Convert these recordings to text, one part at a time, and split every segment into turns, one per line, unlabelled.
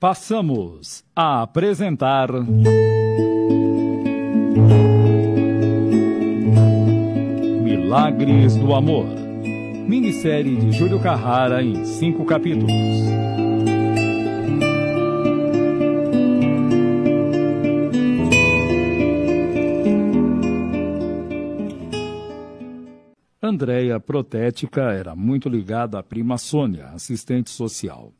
Passamos a apresentar. Milagres do Amor. Minissérie de Júlio Carrara em cinco capítulos. Andréia Protética era muito ligada à prima Sônia, assistente social.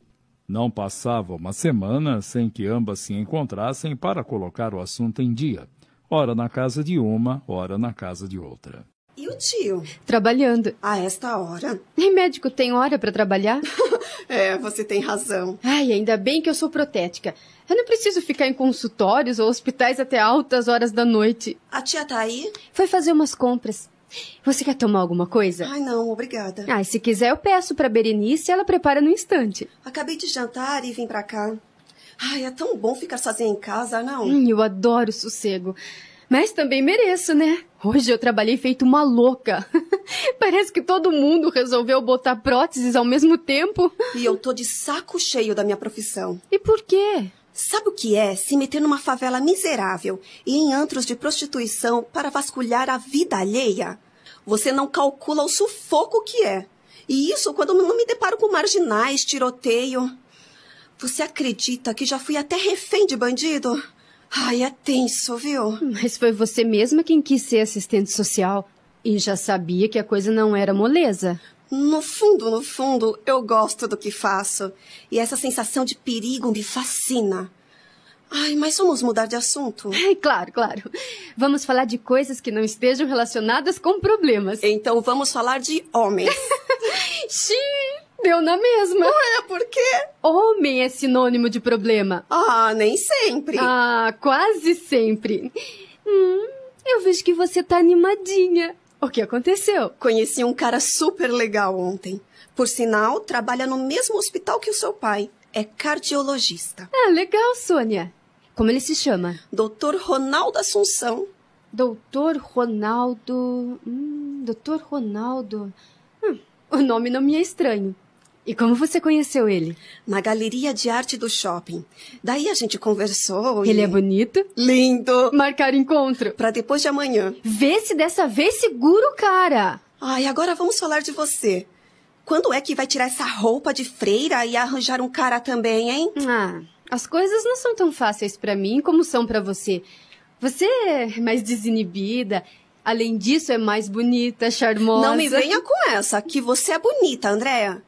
Não passava uma semana sem que ambas se encontrassem para colocar o assunto em dia, ora na casa de uma, ora na casa de outra.
E o tio?
Trabalhando.
A esta hora?
E médico tem hora para trabalhar?
é, você tem razão.
Ai, ainda bem que eu sou protética. Eu não preciso ficar em consultórios ou hospitais até altas horas da noite.
A tia tá aí?
Foi fazer umas compras. Você quer tomar alguma coisa?
Ai, não, obrigada.
Ah, se quiser eu peço para Berenice e ela prepara no instante.
Acabei de jantar e vim para cá. Ai, é tão bom ficar sozinha em casa, não?
Hum, eu adoro sossego. Mas também mereço, né? Hoje eu trabalhei feito uma louca. Parece que todo mundo resolveu botar próteses ao mesmo tempo.
E eu tô de saco cheio da minha profissão.
E por quê?
Sabe o que é se meter numa favela miserável e em antros de prostituição para vasculhar a vida alheia? Você não calcula o sufoco que é. E isso quando não me deparo com marginais, tiroteio. Você acredita que já fui até refém de bandido? Ai, é tenso, viu?
Mas foi você mesma quem quis ser assistente social. E já sabia que a coisa não era moleza.
No fundo, no fundo, eu gosto do que faço. E essa sensação de perigo me fascina. Ai, mas vamos mudar de assunto?
Claro, claro. Vamos falar de coisas que não estejam relacionadas com problemas.
Então vamos falar de homens.
Xiii, deu na mesma.
Ué, por quê?
Homem é sinônimo de problema.
Ah, nem sempre.
Ah, quase sempre. Hum, eu vejo que você tá animadinha. O que aconteceu?
Conheci um cara super legal ontem. Por sinal, trabalha no mesmo hospital que o seu pai. É cardiologista.
Ah, legal, Sônia. Como ele se chama?
Doutor Ronaldo Assunção.
Doutor Ronaldo. Hum, Doutor Ronaldo. Hum, o nome não me é estranho. E como você conheceu ele?
Na galeria de arte do shopping. Daí a gente conversou.
Ele
e...
é bonito?
Lindo!
Marcar encontro.
Pra depois de amanhã.
Vê se dessa vez segura o cara.
Ai, agora vamos falar de você. Quando é que vai tirar essa roupa de freira e arranjar um cara também, hein?
Ah, as coisas não são tão fáceis para mim como são para você. Você é mais desinibida. Além disso, é mais bonita, charmosa.
Não me venha com essa, que você é bonita, Andréa.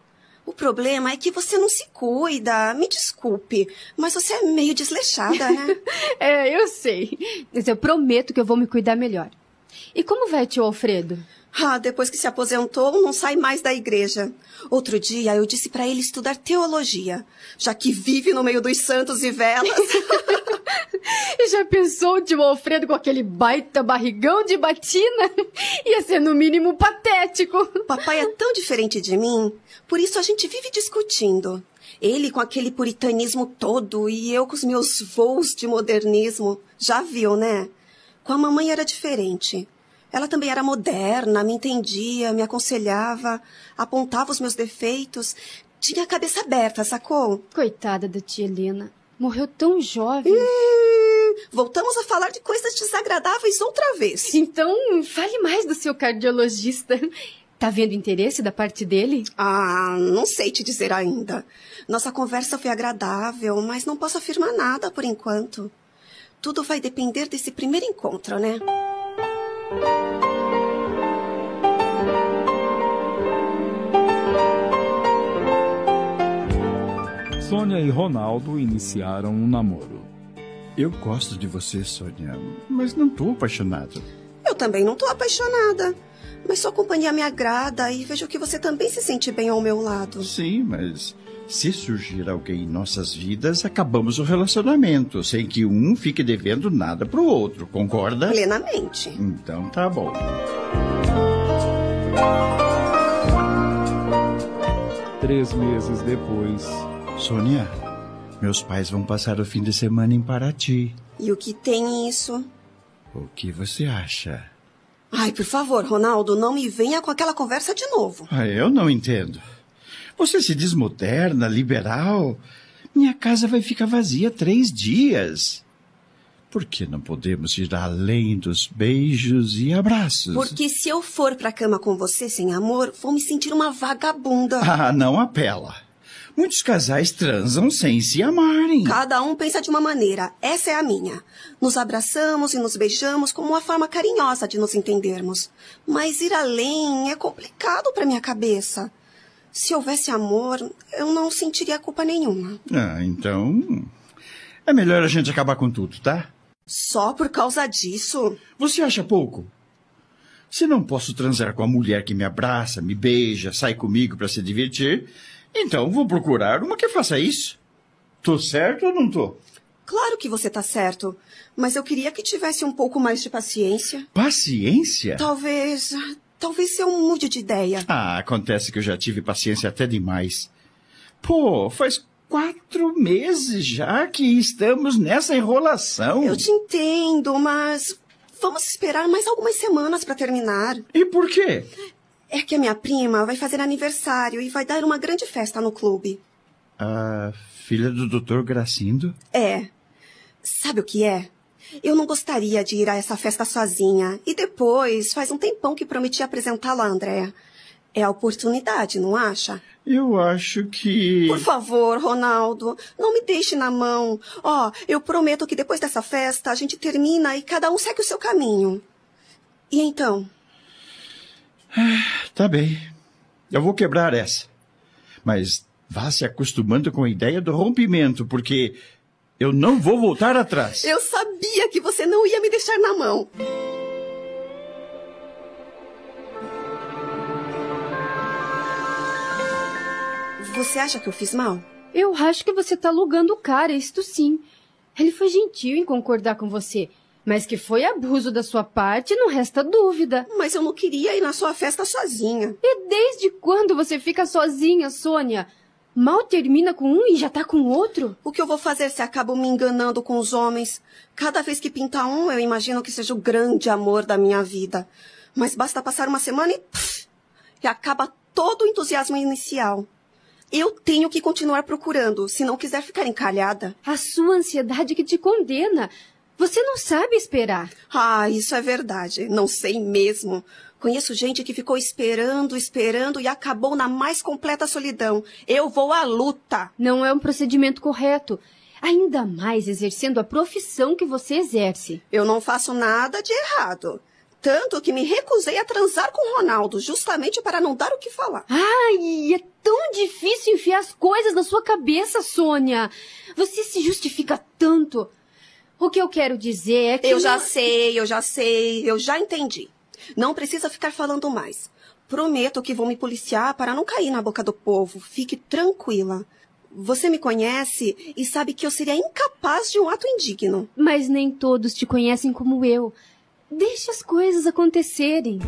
O problema é que você não se cuida. Me desculpe, mas você é meio desleixada, né?
é, eu sei. Mas eu prometo que eu vou me cuidar melhor. E como vai tio Alfredo?
Ah, depois que se aposentou, não sai mais da igreja. Outro dia eu disse para ele estudar teologia, já que vive no meio dos santos e velas.
e já pensou o tio Alfredo com aquele baita barrigão de batina? Ia ser no mínimo patético.
Papai é tão diferente de mim, por isso a gente vive discutindo. Ele com aquele puritanismo todo e eu com os meus voos de modernismo. Já viu, né? Com a mamãe era diferente. Ela também era moderna, me entendia, me aconselhava, apontava os meus defeitos. Tinha a cabeça aberta, sacou?
Coitada da tia Helena. Morreu tão jovem.
Hum, voltamos a falar de coisas desagradáveis outra vez.
Então, fale mais do seu cardiologista. Tá vendo interesse da parte dele?
Ah, não sei te dizer ainda. Nossa conversa foi agradável, mas não posso afirmar nada por enquanto. Tudo vai depender desse primeiro encontro, né?
Sônia e Ronaldo iniciaram um namoro.
Eu gosto de você, Sônia, mas não tô apaixonado.
Eu também não tô apaixonada. Mas sua companhia me agrada e vejo que você também se sente bem ao meu lado.
Sim, mas se surgir alguém em nossas vidas, acabamos o relacionamento, sem que um fique devendo nada pro outro, concorda?
Plenamente.
Então tá bom.
Três meses depois.
Sônia, meus pais vão passar o fim de semana em Paraty.
E o que tem isso?
O que você acha?
Ai, por favor, Ronaldo, não me venha com aquela conversa de novo.
Ah, eu não entendo. Você se diz moderna, liberal, Minha casa vai ficar vazia três dias. Por que não podemos ir além dos beijos e abraços?
Porque se eu for pra cama com você sem amor, vou me sentir uma vagabunda.
Ah, não apela. Muitos casais transam sem se amarem.
Cada um pensa de uma maneira. Essa é a minha. Nos abraçamos e nos beijamos como uma forma carinhosa de nos entendermos. Mas ir além é complicado para minha cabeça. Se houvesse amor, eu não sentiria culpa nenhuma.
Ah, então. É melhor a gente acabar com tudo, tá?
Só por causa disso?
Você acha pouco? Se não posso transar com a mulher que me abraça, me beija, sai comigo para se divertir, então vou procurar uma que faça isso. Tô certo ou não tô?
Claro que você tá certo, mas eu queria que tivesse um pouco mais de paciência.
Paciência?
Talvez. Talvez eu mude de ideia.
Ah, acontece que eu já tive paciência até demais. Pô, faz quatro meses já que estamos nessa enrolação.
Eu te entendo, mas vamos esperar mais algumas semanas para terminar.
E por quê?
É que a minha prima vai fazer aniversário e vai dar uma grande festa no clube.
A filha do Dr. Gracindo?
É. Sabe o que é? Eu não gostaria de ir a essa festa sozinha. E depois, faz um tempão que prometi apresentá-la a Andréa. É a oportunidade, não acha?
Eu acho que.
Por favor, Ronaldo, não me deixe na mão. Ó, oh, eu prometo que depois dessa festa a gente termina e cada um segue o seu caminho. E então?
Tá bem. Eu vou quebrar essa. Mas vá se acostumando com a ideia do rompimento, porque eu não vou voltar atrás.
Eu sabia que você não ia me deixar na mão. Você acha que eu fiz mal?
Eu acho que você tá alugando o cara, isto sim. Ele foi gentil em concordar com você. Mas que foi abuso da sua parte, não resta dúvida.
Mas eu não queria ir na sua festa sozinha.
E desde quando você fica sozinha, Sônia? Mal termina com um e já tá com outro?
O que eu vou fazer se acabo me enganando com os homens? Cada vez que pinta um, eu imagino que seja o grande amor da minha vida. Mas basta passar uma semana e. Pff, e acaba todo o entusiasmo inicial. Eu tenho que continuar procurando, se não quiser ficar encalhada.
A sua ansiedade que te condena. Você não sabe esperar.
Ah, isso é verdade. Não sei mesmo. Conheço gente que ficou esperando, esperando e acabou na mais completa solidão. Eu vou à luta.
Não é um procedimento correto. Ainda mais exercendo a profissão que você exerce.
Eu não faço nada de errado. Tanto que me recusei a transar com Ronaldo, justamente para não dar o que falar.
Ai, é tão difícil enfiar as coisas na sua cabeça, Sônia. Você se justifica tanto. O que eu quero dizer é que.
Eu já sei, eu já sei, eu já entendi. Não precisa ficar falando mais. Prometo que vou me policiar para não cair na boca do povo. Fique tranquila. Você me conhece e sabe que eu seria incapaz de um ato indigno.
Mas nem todos te conhecem como eu. Deixe as coisas acontecerem.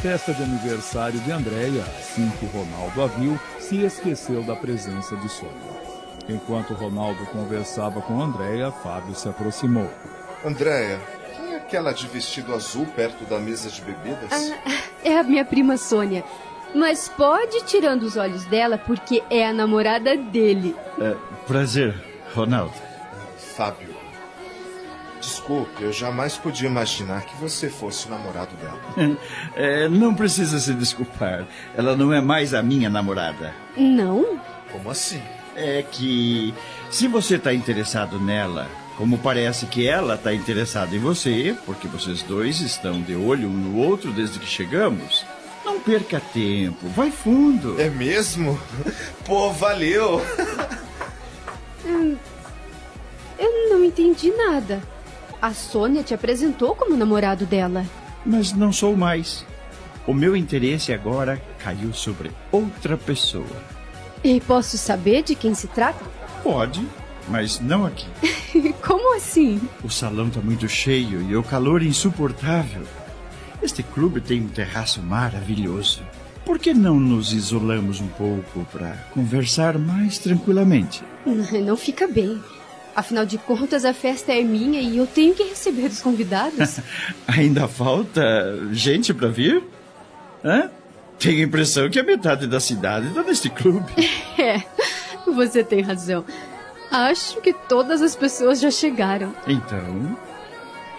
Festa de aniversário de Andréia, assim que Ronaldo a viu, se esqueceu da presença de Sônia. Enquanto Ronaldo conversava com Andréia, Fábio se aproximou.
Andréia, quem é aquela de vestido azul perto da mesa de bebidas?
Ah, é a minha prima Sônia. Mas pode ir tirando os olhos dela, porque é a namorada dele.
É, prazer, Ronaldo.
Fábio. Desculpe, eu jamais podia imaginar que você fosse o namorado dela.
É, não precisa se desculpar. Ela não é mais a minha namorada.
Não?
Como assim?
É que se você está interessado nela, como parece que ela está interessada em você, porque vocês dois estão de olho um no outro desde que chegamos, não perca tempo, vai fundo.
É mesmo? Pô, valeu!
Hum, eu não entendi nada. A Sônia te apresentou como namorado dela.
Mas não sou mais. O meu interesse agora caiu sobre outra pessoa.
E posso saber de quem se trata?
Pode, mas não aqui.
Como assim?
O salão está muito cheio e o calor insuportável. Este clube tem um terraço maravilhoso. Por que não nos isolamos um pouco para conversar mais tranquilamente?
Não fica bem. Afinal de contas, a festa é minha e eu tenho que receber os convidados.
Ainda falta gente para vir? Hã? Tenho a impressão que a metade da cidade está neste clube.
É, você tem razão. Acho que todas as pessoas já chegaram.
Então,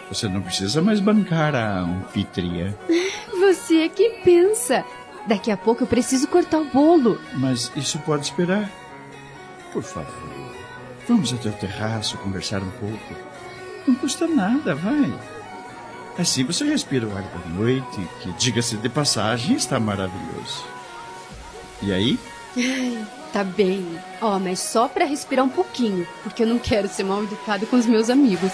você não precisa mais bancar a anfitriã.
Você é que pensa. Daqui a pouco eu preciso cortar o bolo.
Mas isso pode esperar. Por favor, vamos até o terraço conversar um pouco. Não custa nada, vai. Assim você respira o ar da noite, que, diga-se de passagem, está maravilhoso. E aí?
Ai, tá bem. Ó, oh, mas só para respirar um pouquinho, porque eu não quero ser mal educado com os meus amigos.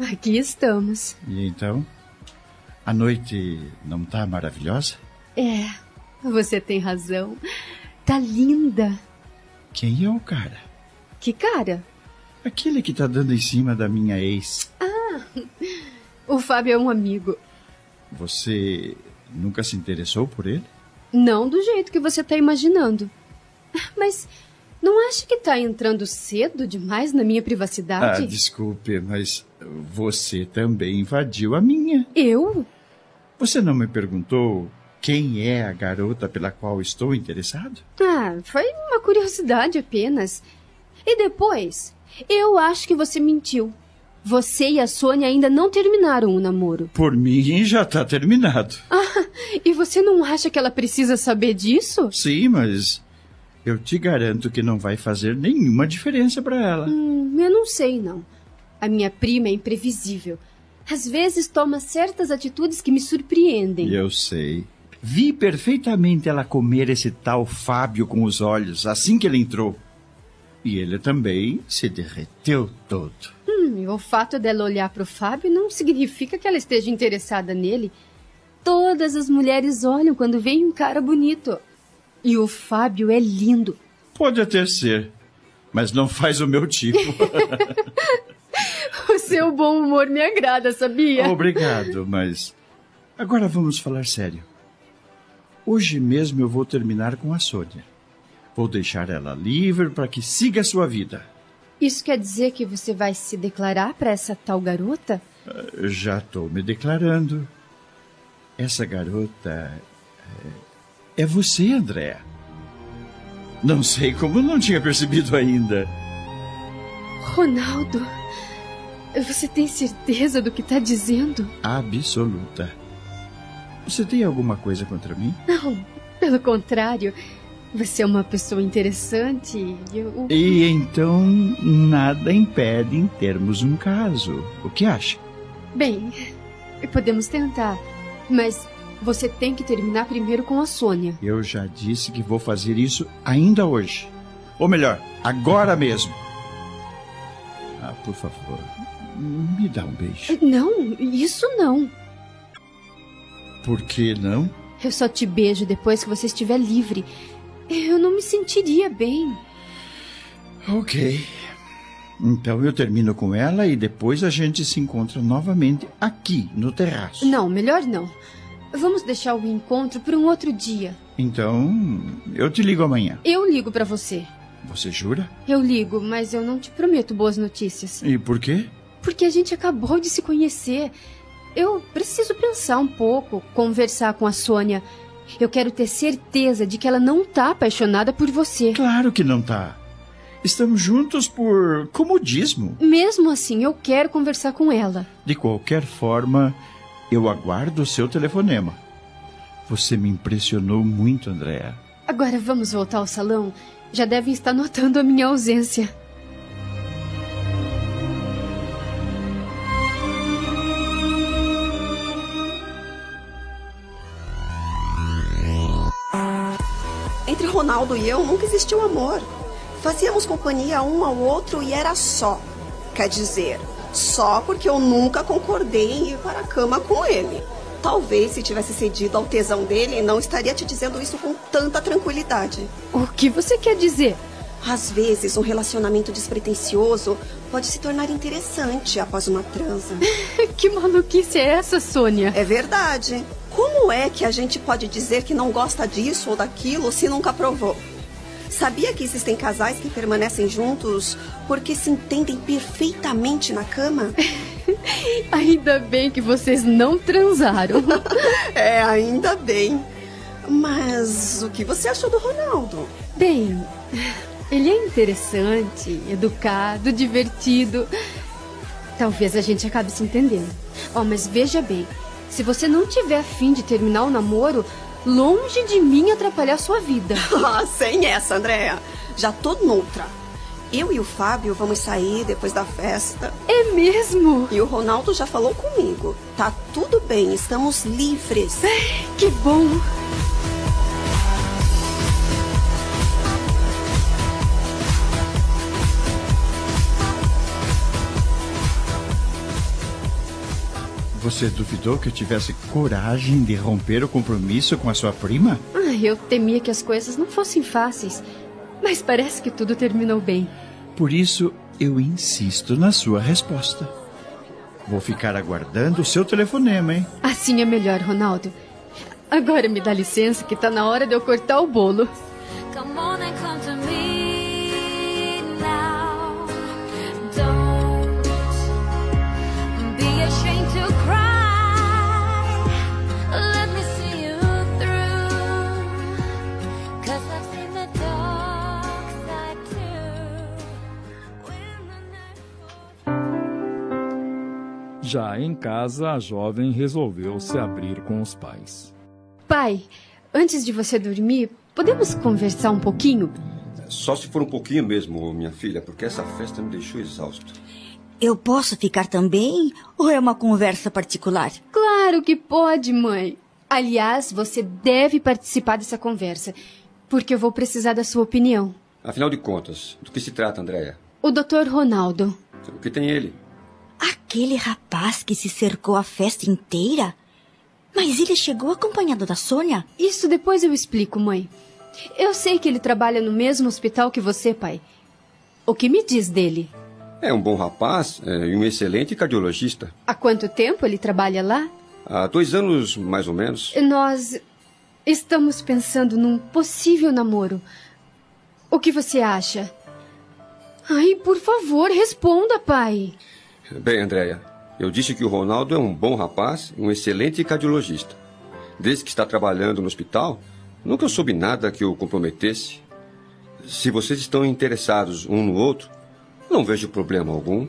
Aqui estamos.
E então? A noite não tá maravilhosa?
É, você tem razão. Tá linda.
Quem é o cara?
Que cara?
Aquele que tá dando em cima da minha ex.
Ah, o Fábio é um amigo.
Você nunca se interessou por ele?
Não do jeito que você tá imaginando. Mas não acha que tá entrando cedo demais na minha privacidade?
Ah, desculpe, mas você também invadiu a minha.
Eu?
Você não me perguntou quem é a garota pela qual estou interessado?
Ah, foi uma curiosidade apenas. E depois, eu acho que você mentiu. Você e a Sônia ainda não terminaram o namoro.
Por mim, já está terminado.
Ah, e você não acha que ela precisa saber disso?
Sim, mas eu te garanto que não vai fazer nenhuma diferença para ela.
Hum, eu não sei, não. A minha prima é imprevisível. Às vezes toma certas atitudes que me surpreendem.
Eu sei. Vi perfeitamente ela comer esse tal Fábio com os olhos assim que ele entrou. E ele também se derreteu todo.
Hum, o fato dela olhar para o Fábio não significa que ela esteja interessada nele. Todas as mulheres olham quando vem um cara bonito. E o Fábio é lindo.
Pode até ser, mas não faz o meu tipo.
o seu bom humor me agrada, sabia?
Obrigado, mas agora vamos falar sério. Hoje mesmo eu vou terminar com a Sônia. Vou deixar ela livre para que siga a sua vida.
Isso quer dizer que você vai se declarar para essa tal garota?
Já estou me declarando. Essa garota é, você, Andréa. Não sei como não tinha percebido ainda.
Ronaldo, você tem certeza do que está dizendo?
Absoluta. Você tem alguma coisa contra mim?
Não, pelo contrário. Você é uma pessoa interessante e eu...
E então nada impede em termos um caso. O que acha?
Bem, podemos tentar, mas você tem que terminar primeiro com a Sônia.
Eu já disse que vou fazer isso ainda hoje. Ou melhor, agora mesmo. Ah, por favor, me dá um beijo.
Não, isso não.
Por que não?
Eu só te beijo depois que você estiver livre. Eu não me sentiria bem.
Ok. Então eu termino com ela e depois a gente se encontra novamente aqui no terraço.
Não, melhor não. Vamos deixar o encontro para um outro dia.
Então, eu te ligo amanhã.
Eu ligo para você.
Você jura?
Eu ligo, mas eu não te prometo boas notícias.
E por quê?
Porque a gente acabou de se conhecer. Eu preciso pensar um pouco, conversar com a Sônia. Eu quero ter certeza de que ela não tá apaixonada por você.
Claro que não tá. Estamos juntos por comodismo.
Mesmo assim, eu quero conversar com ela.
De qualquer forma, eu aguardo o seu telefonema. Você me impressionou muito, Andréa.
Agora vamos voltar ao salão? Já devem estar notando a minha ausência.
Entre Ronaldo e eu nunca existiu amor. Fazíamos companhia um ao outro e era só. Quer dizer, só porque eu nunca concordei em ir para a cama com ele. Talvez se tivesse cedido ao tesão dele, não estaria te dizendo isso com tanta tranquilidade.
O que você quer dizer?
Às vezes, um relacionamento despretensioso pode se tornar interessante após uma transa.
que maluquice é essa, Sônia?
É verdade. Como é que a gente pode dizer que não gosta disso ou daquilo se nunca provou? Sabia que existem casais que permanecem juntos porque se entendem perfeitamente na cama?
ainda bem que vocês não transaram.
é, ainda bem. Mas o que você achou do Ronaldo?
Bem, ele é interessante, educado, divertido. Talvez a gente acabe se entendendo. Oh, mas veja bem, se você não tiver afim de terminar o namoro, longe de mim atrapalhar sua vida.
ah, sem essa, Andréa. Já tô noutra. Eu e o Fábio vamos sair depois da festa.
É mesmo?
E o Ronaldo já falou comigo. Tá tudo bem, estamos livres.
Que bom.
Você duvidou que eu tivesse coragem de romper o compromisso com a sua prima?
Ah, eu temia que as coisas não fossem fáceis. Mas parece que tudo terminou bem.
Por isso, eu insisto na sua resposta. Vou ficar aguardando o seu telefonema, hein?
Assim é melhor, Ronaldo. Agora me dá licença que tá na hora de eu cortar o bolo. Come on
Já em casa, a jovem resolveu se abrir com os pais.
Pai, antes de você dormir, podemos conversar um pouquinho?
Só se for um pouquinho mesmo, minha filha, porque essa festa me deixou exausto.
Eu posso ficar também? Ou é uma conversa particular?
Claro que pode, mãe. Aliás, você deve participar dessa conversa, porque eu vou precisar da sua opinião.
Afinal de contas, do que se trata, Andréia?
O Dr. Ronaldo.
O que tem ele?
Aquele rapaz que se cercou a festa inteira? Mas ele chegou acompanhado da Sônia?
Isso depois eu explico, mãe. Eu sei que ele trabalha no mesmo hospital que você, pai. O que me diz dele?
É um bom rapaz é, e um excelente cardiologista.
Há quanto tempo ele trabalha lá?
Há dois anos, mais ou menos.
Nós estamos pensando num possível namoro. O que você acha? Ai, por favor, responda, pai.
Bem, Andréia, eu disse que o Ronaldo é um bom rapaz e um excelente cardiologista. Desde que está trabalhando no hospital, nunca soube nada que o comprometesse. Se vocês estão interessados um no outro, não vejo problema algum.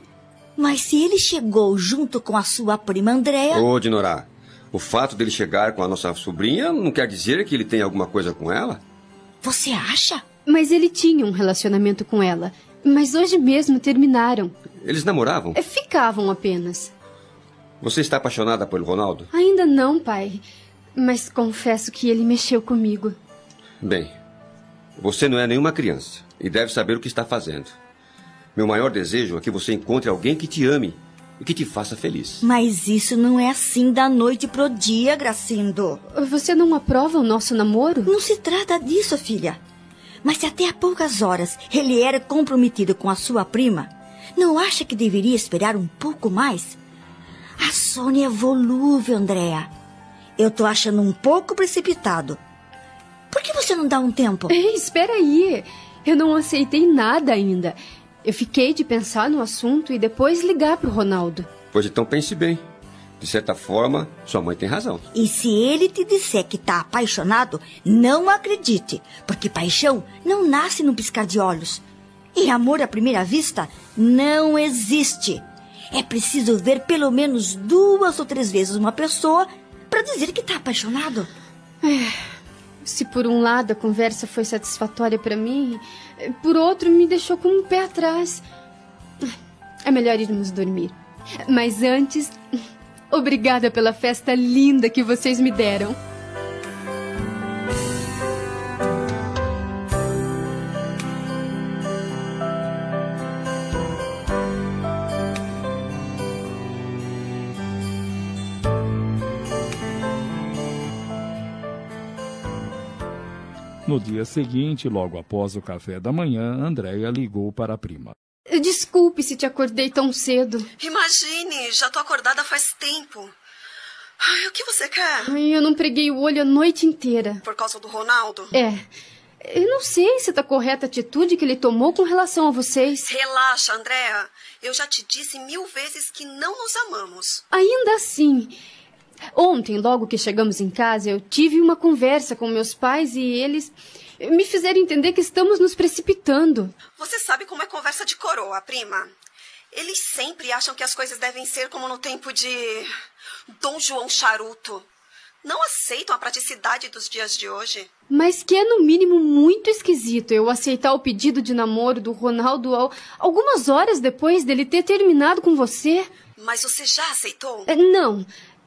Mas se ele chegou junto com a sua prima Andréia...
Ô, Dinorá, o fato dele chegar com a nossa sobrinha não quer dizer que ele tem alguma coisa com ela?
Você acha?
Mas ele tinha um relacionamento com ela. Mas hoje mesmo terminaram.
Eles namoravam?
É, ficavam apenas.
Você está apaixonada pelo Ronaldo?
Ainda não, pai. Mas confesso que ele mexeu comigo.
Bem, você não é nenhuma criança e deve saber o que está fazendo. Meu maior desejo é que você encontre alguém que te ame e que te faça feliz.
Mas isso não é assim da noite pro dia, Gracindo.
Você não aprova o nosso namoro?
Não se trata disso, filha. Mas se até há poucas horas ele era comprometido com a sua prima, não acha que deveria esperar um pouco mais? A Sônia é volúvel, Andréa. Eu tô achando um pouco precipitado. Por que você não dá um tempo?
Ei, espera aí. Eu não aceitei nada ainda. Eu fiquei de pensar no assunto e depois ligar pro Ronaldo.
Pois então pense bem. De certa forma, sua mãe tem razão.
E se ele te disser que tá apaixonado, não acredite, porque paixão não nasce num piscar de olhos. E amor à primeira vista não existe. É preciso ver pelo menos duas ou três vezes uma pessoa para dizer que tá apaixonado.
É, se por um lado a conversa foi satisfatória para mim, por outro me deixou com um pé atrás. É melhor irmos dormir. Mas antes, obrigada pela festa linda que vocês me deram.
No dia seguinte, logo após o café da manhã, Andréia ligou para a prima.
Desculpe se te acordei tão cedo.
Imagine, já tô acordada faz tempo. Ai, o que você quer?
Ai, eu não preguei o olho a noite inteira.
Por causa do Ronaldo?
É. Eu não sei se tá correta a atitude que ele tomou com relação a vocês.
Relaxa, Andréa. Eu já te disse mil vezes que não nos amamos.
Ainda assim. Ontem, logo que chegamos em casa, eu tive uma conversa com meus pais e eles me fizeram entender que estamos nos precipitando.
Você sabe como é conversa de coroa, prima. Eles sempre acham que as coisas devem ser como no tempo de Dom João Charuto. Não aceitam a praticidade dos dias de hoje.
Mas que é, no mínimo, muito esquisito eu aceitar o pedido de namoro do Ronaldo ao- algumas horas depois dele ter terminado com você.
Mas você já aceitou?
É, Não.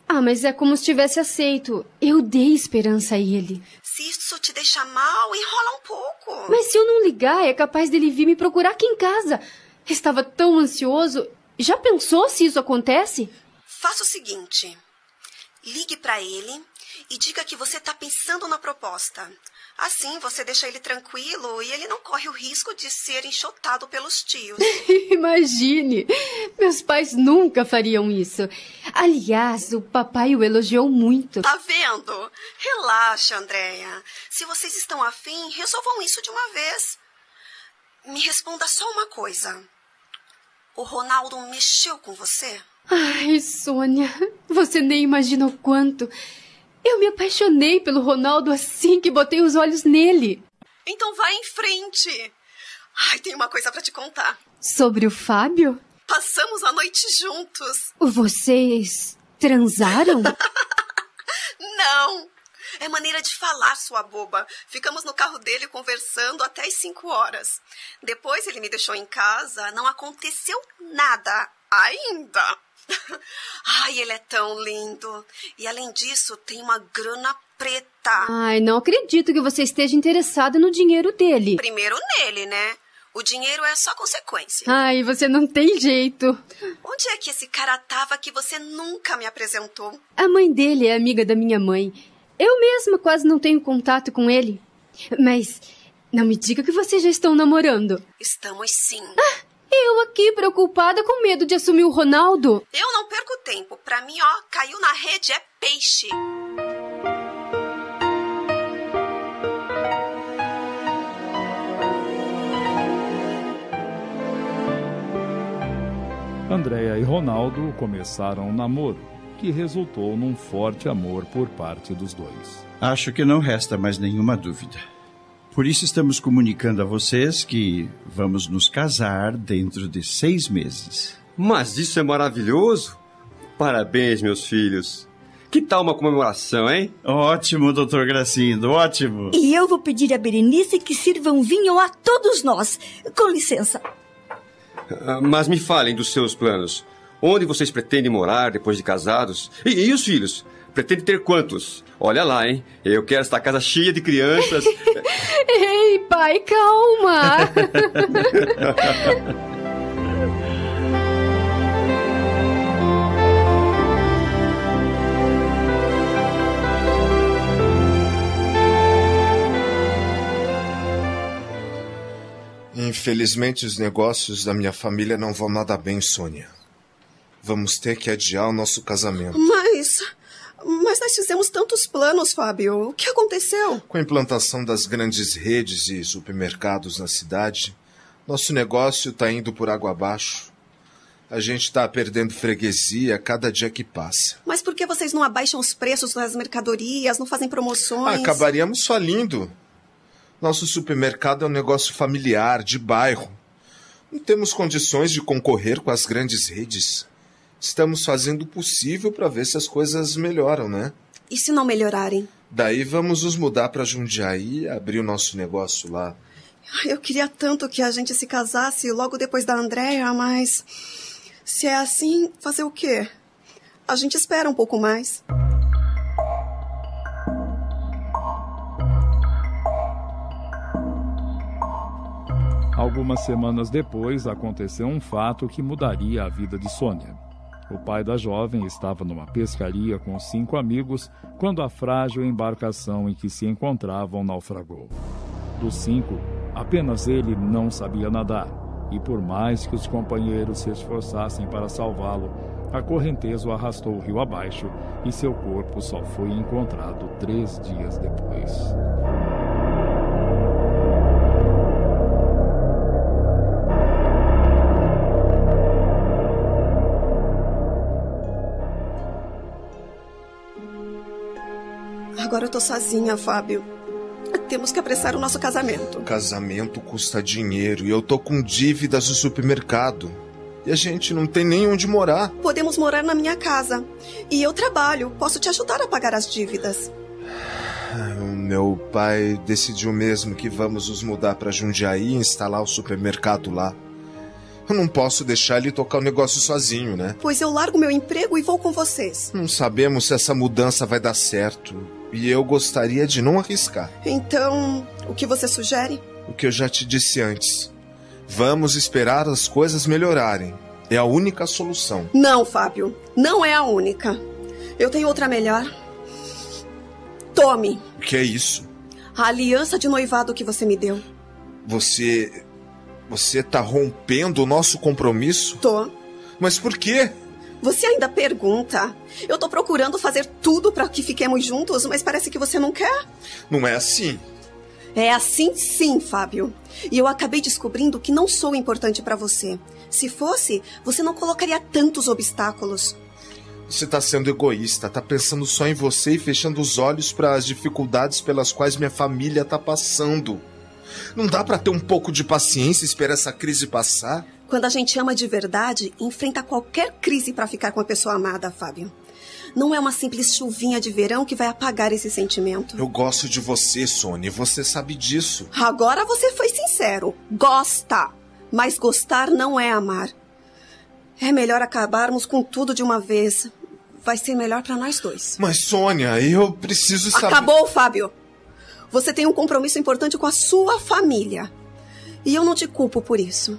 Ah, mas é como se tivesse aceito. Eu dei esperança a ele.
Se isso te deixa mal, enrola um pouco.
Mas se eu não ligar, é capaz dele vir me procurar aqui em casa. Estava tão ansioso. Já pensou se isso acontece?
Faça o seguinte: ligue pra ele e diga que você tá pensando na proposta. Assim você deixa ele tranquilo e ele não corre o risco de ser enxotado pelos tios.
Imagine! Meus pais nunca fariam isso. Aliás, o papai o elogiou muito.
Tá vendo? Relaxa, Andréia. Se vocês estão afim, resolvam isso de uma vez. Me responda só uma coisa. O Ronaldo mexeu com você?
Ai, Sônia, você nem imagina o quanto. Eu me apaixonei pelo Ronaldo assim que botei os olhos nele.
Então vá em frente. Ai, tem uma coisa pra te contar.
Sobre o Fábio?
Passamos a noite juntos.
Vocês transaram?
Não! É maneira de falar, sua boba. Ficamos no carro dele conversando até as cinco horas. Depois ele me deixou em casa. Não aconteceu nada. Ainda. Ai, ele é tão lindo. E além disso, tem uma grana preta.
Ai, não acredito que você esteja interessada no dinheiro dele.
Primeiro nele, né? O dinheiro é só consequência.
Ai, você não tem jeito.
Onde é que esse cara tava que você nunca me apresentou?
A mãe dele é amiga da minha mãe. Eu mesma quase não tenho contato com ele. Mas não me diga que vocês já estão namorando.
Estamos sim.
Eu aqui preocupada com medo de assumir o Ronaldo.
Eu não perco tempo. Pra mim, ó, caiu na rede é peixe.
Andréia e Ronaldo começaram um namoro, que resultou num forte amor por parte dos dois.
Acho que não resta mais nenhuma dúvida. Por isso estamos comunicando a vocês que vamos nos casar dentro de seis meses.
Mas isso é maravilhoso! Parabéns, meus filhos! Que tal uma comemoração, hein?
Ótimo, doutor Gracindo, ótimo.
E eu vou pedir a Berenice que sirva um vinho a todos nós. Com licença.
Ah, Mas me falem dos seus planos. Onde vocês pretendem morar depois de casados? E, e os filhos? Pretende ter quantos? Olha lá, hein? Eu quero esta casa cheia de crianças.
Ei, pai, calma!
Infelizmente, os negócios da minha família não vão nada bem, Sônia. Vamos ter que adiar o nosso casamento.
Mas. Mas nós fizemos tantos planos, Fábio. O que aconteceu?
Com a implantação das grandes redes e supermercados na cidade, nosso negócio está indo por água abaixo. A gente está perdendo freguesia a cada dia que passa.
Mas por que vocês não abaixam os preços das mercadorias, não fazem promoções?
Acabaríamos falindo. Nosso supermercado é um negócio familiar, de bairro. Não temos condições de concorrer com as grandes redes. Estamos fazendo o possível para ver se as coisas melhoram, né?
E se não melhorarem?
Daí vamos nos mudar para Jundiaí e abrir o nosso negócio lá.
Eu queria tanto que a gente se casasse logo depois da Andréia, mas. Se é assim, fazer o quê? A gente espera um pouco mais.
Algumas semanas depois, aconteceu um fato que mudaria a vida de Sônia. O pai da jovem estava numa pescaria com cinco amigos quando a frágil embarcação em que se encontravam naufragou. Dos cinco, apenas ele não sabia nadar, e por mais que os companheiros se esforçassem para salvá-lo, a correnteza o arrastou rio abaixo e seu corpo só foi encontrado três dias depois.
Agora eu tô sozinha, Fábio. Temos que apressar o nosso casamento.
Casamento custa dinheiro e eu tô com dívidas no supermercado. E a gente não tem nem onde morar.
Podemos morar na minha casa. E eu trabalho. Posso te ajudar a pagar as dívidas.
O meu pai decidiu mesmo que vamos nos mudar para Jundiaí e instalar o supermercado lá. Eu não posso deixar ele tocar o negócio sozinho, né?
Pois eu largo meu emprego e vou com vocês.
Não sabemos se essa mudança vai dar certo. E eu gostaria de não arriscar.
Então, o que você sugere?
O que eu já te disse antes. Vamos esperar as coisas melhorarem. É a única solução.
Não, Fábio. Não é a única. Eu tenho outra melhor. Tome.
O que é isso?
A aliança de noivado que você me deu.
Você. Você tá rompendo o nosso compromisso?
Tô.
Mas por quê?
Você ainda pergunta. Eu tô procurando fazer tudo para que fiquemos juntos, mas parece que você não quer.
Não é assim.
É assim sim, Fábio. E eu acabei descobrindo que não sou importante para você. Se fosse, você não colocaria tantos obstáculos.
Você tá sendo egoísta, tá pensando só em você e fechando os olhos para as dificuldades pelas quais minha família tá passando. Não dá para ter um pouco de paciência e esperar essa crise passar?
Quando a gente ama de verdade, enfrenta qualquer crise para ficar com a pessoa amada, Fábio. Não é uma simples chuvinha de verão que vai apagar esse sentimento.
Eu gosto de você, Sônia, você sabe disso.
Agora você foi sincero. Gosta. Mas gostar não é amar. É melhor acabarmos com tudo de uma vez. Vai ser melhor para nós dois.
Mas, Sônia, eu preciso saber.
Acabou, Fábio. Você tem um compromisso importante com a sua família. E eu não te culpo por isso.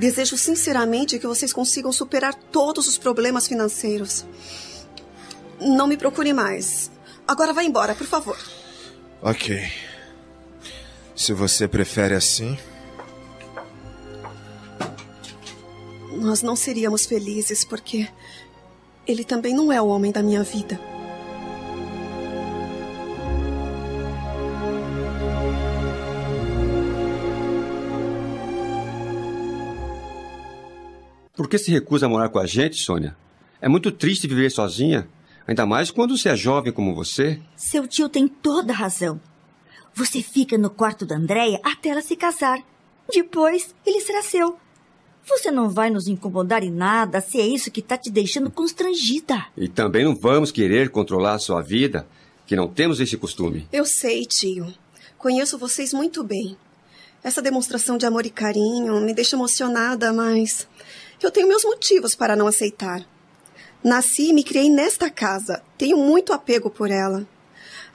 Desejo sinceramente que vocês consigam superar todos os problemas financeiros. Não me procure mais. Agora vá embora, por favor.
Ok. Se você prefere assim.
Nós não seríamos felizes porque ele também não é o homem da minha vida.
Por que se recusa a morar com a gente, Sônia? É muito triste viver sozinha, ainda mais quando se é jovem como você.
Seu tio tem toda a razão. Você fica no quarto da Andréia até ela se casar. Depois, ele será seu. Você não vai nos incomodar em nada se é isso que está te deixando constrangida.
E também não vamos querer controlar a sua vida, que não temos esse costume.
Eu sei, tio. Conheço vocês muito bem. Essa demonstração de amor e carinho me deixa emocionada, mas eu tenho meus motivos para não aceitar. Nasci e me criei nesta casa. Tenho muito apego por ela.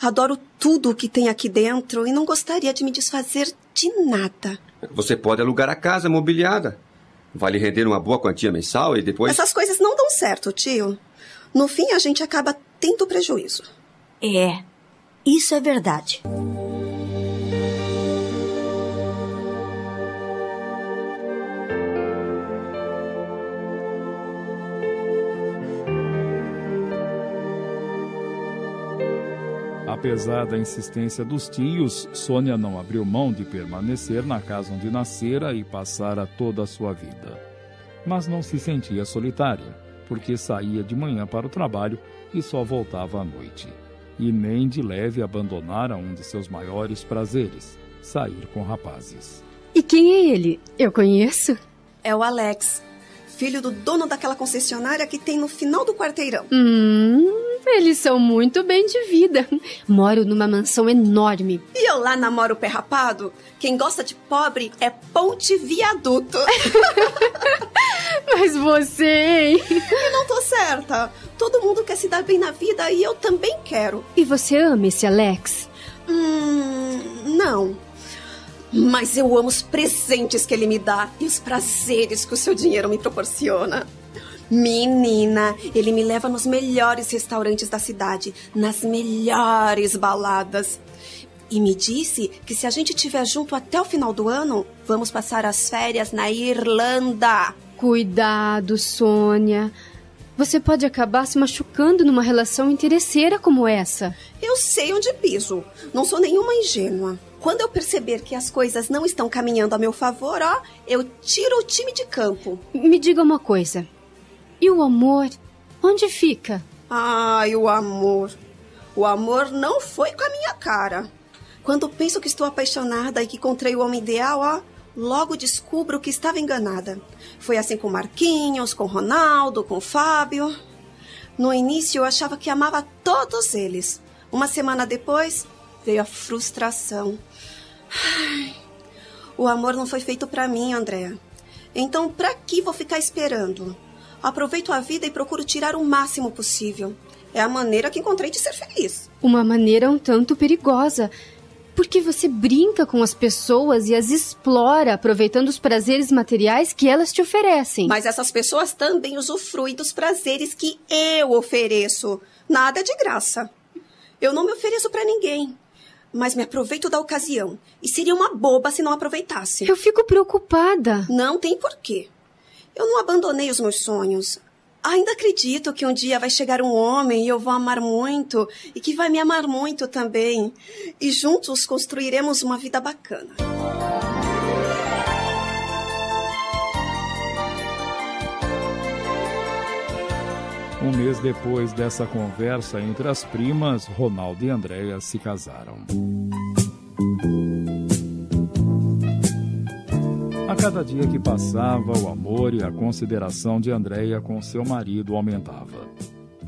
Adoro tudo o que tem aqui dentro e não gostaria de me desfazer de nada.
Você pode alugar a casa mobiliada. Vai lhe render uma boa quantia mensal e depois.
Essas coisas não dão certo, tio. No fim, a gente acaba tendo prejuízo.
É, isso é verdade.
Apesar da insistência dos tios, Sônia não abriu mão de permanecer na casa onde nascera e passara toda a sua vida. Mas não se sentia solitária, porque saía de manhã para o trabalho e só voltava à noite. E nem de leve abandonara um de seus maiores prazeres, sair com rapazes.
E quem é ele? Eu conheço?
É o Alex, filho do dono daquela concessionária que tem no final do quarteirão.
Hum, eles são muito bem de vida. Moro numa mansão enorme.
E eu lá namoro pé rapado? Quem gosta de pobre é ponte viaduto.
Mas você, hein?
Eu não tô certa. Todo mundo quer se dar bem na vida e eu também quero.
E você ama esse Alex?
Hum, não. Mas eu amo os presentes que ele me dá e os prazeres que o seu dinheiro me proporciona. Menina, ele me leva nos melhores restaurantes da cidade, nas melhores baladas. E me disse que se a gente estiver junto até o final do ano, vamos passar as férias na Irlanda.
Cuidado, Sônia. Você pode acabar se machucando numa relação interesseira como essa.
Eu sei onde piso. Não sou nenhuma ingênua. Quando eu perceber que as coisas não estão caminhando a meu favor, ó, eu tiro o time de campo.
Me diga uma coisa. E o amor? Onde fica?
Ai, o amor. O amor não foi com a minha cara. Quando penso que estou apaixonada e que encontrei o homem ideal, ó, logo descubro que estava enganada. Foi assim com Marquinhos, com Ronaldo, com Fábio. No início eu achava que amava todos eles. Uma semana depois veio a frustração. Ai, o amor não foi feito para mim, Andréa. Então, para que vou ficar esperando? Aproveito a vida e procuro tirar o máximo possível. É a maneira que encontrei de ser feliz.
Uma maneira um tanto perigosa. Porque você brinca com as pessoas e as explora, aproveitando os prazeres materiais que elas te oferecem.
Mas essas pessoas também usufruem dos prazeres que eu ofereço. Nada de graça. Eu não me ofereço para ninguém. Mas me aproveito da ocasião. E seria uma boba se não aproveitasse.
Eu fico preocupada.
Não tem porquê. Eu não abandonei os meus sonhos. Ainda acredito que um dia vai chegar um homem e eu vou amar muito e que vai me amar muito também. E juntos construiremos uma vida bacana.
Mês depois dessa conversa entre as primas, Ronaldo e Andréia se casaram. A cada dia que passava, o amor e a consideração de Andréia com seu marido aumentava.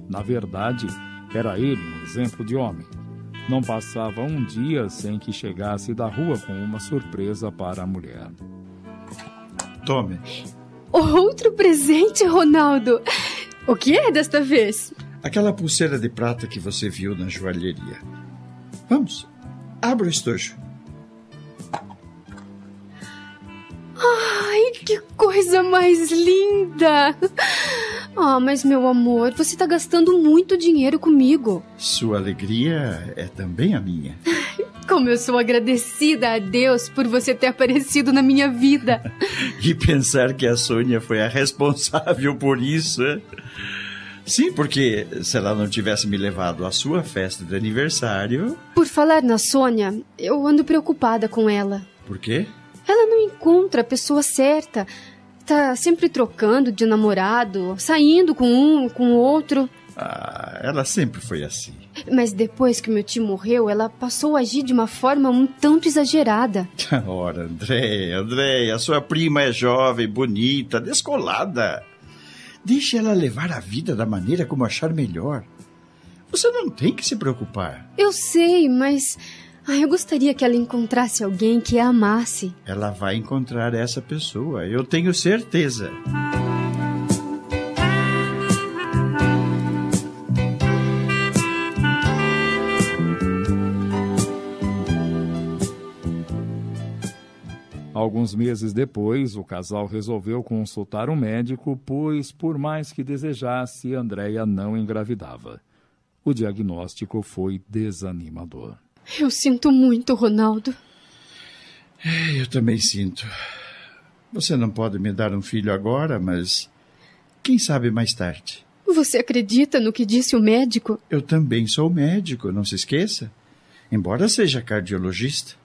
Na verdade, era ele um exemplo de homem. Não passava um dia sem que chegasse da rua com uma surpresa para a mulher.
Tome.
Outro presente, Ronaldo. O que é desta vez?
Aquela pulseira de prata que você viu na joalheria. Vamos, abra o estojo.
Ai, que coisa mais linda! Ah, mas meu amor, você está gastando muito dinheiro comigo.
Sua alegria é também a minha.
Como eu sou agradecida a Deus por você ter aparecido na minha vida.
e pensar que a Sônia foi a responsável por isso. é? Sim, porque se ela não tivesse me levado à sua festa de aniversário.
Por falar na Sônia, eu ando preocupada com ela.
Por quê?
Ela não encontra a pessoa certa. Tá sempre trocando de namorado, saindo com um, com o outro.
Ah, ela sempre foi assim.
Mas depois que meu tio morreu, ela passou a agir de uma forma um tanto exagerada.
Ora, André, André, a sua prima é jovem, bonita, descolada. Deixe ela levar a vida da maneira como achar melhor. Você não tem que se preocupar.
Eu sei, mas ai, eu gostaria que ela encontrasse alguém que a amasse.
Ela vai encontrar essa pessoa, eu tenho certeza.
Alguns meses depois, o casal resolveu consultar um médico, pois, por mais que desejasse, Andréia não engravidava. O diagnóstico foi desanimador.
Eu sinto muito, Ronaldo.
É, Eu também sinto. Você não pode me dar um filho agora, mas quem sabe mais tarde.
Você acredita no que disse o médico?
Eu também sou médico, não se esqueça. Embora seja cardiologista.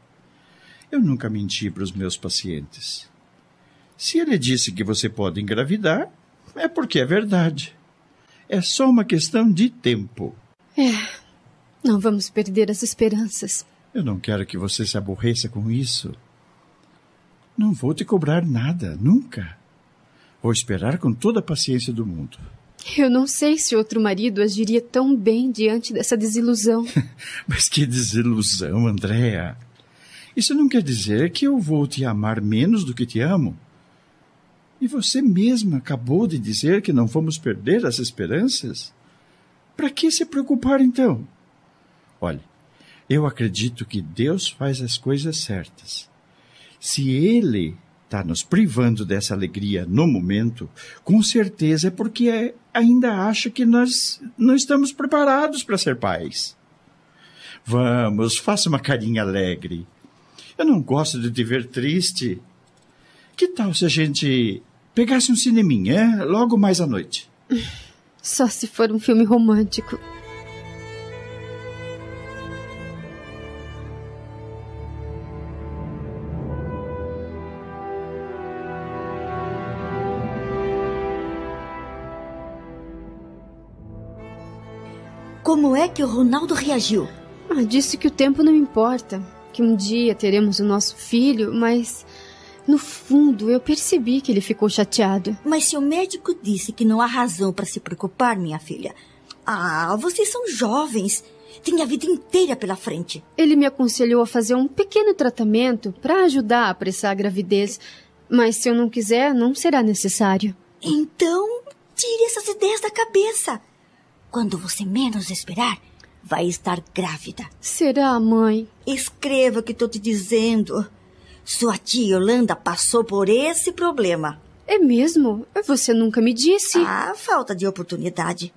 Eu nunca menti para os meus pacientes. Se ele disse que você pode engravidar, é porque é verdade. É só uma questão de tempo.
Não vamos perder as esperanças.
Eu não quero que você se aborreça com isso. Não vou te cobrar nada, nunca. Vou esperar com toda a paciência do mundo.
Eu não sei se outro marido agiria tão bem diante dessa desilusão.
Mas que desilusão, Andréa. Isso não quer dizer que eu vou te amar menos do que te amo. E você mesma acabou de dizer que não vamos perder as esperanças? Para que se preocupar então? Olhe, eu acredito que Deus faz as coisas certas. Se Ele está nos privando dessa alegria no momento, com certeza é porque é, ainda acha que nós não estamos preparados para ser pais. Vamos, faça uma carinha alegre. Eu não gosto de te ver triste. Que tal se a gente pegasse um cineminha logo mais à noite?
Só se for um filme romântico.
Como é que o Ronaldo reagiu?
Ah, disse que o tempo não importa, que um dia teremos o nosso filho, mas no fundo eu percebi que ele ficou chateado.
Mas se o médico disse que não há razão para se preocupar, minha filha. Ah, vocês são jovens. Tem a vida inteira pela frente.
Ele me aconselhou a fazer um pequeno tratamento para ajudar a apressar a gravidez, mas se eu não quiser, não será necessário.
Então, tire essas ideias da cabeça. Quando você menos esperar, vai estar grávida.
Será, mãe?
Escreva o que estou te dizendo. Sua tia Yolanda passou por esse problema.
É mesmo? Você nunca me disse.
Ah, falta de oportunidade.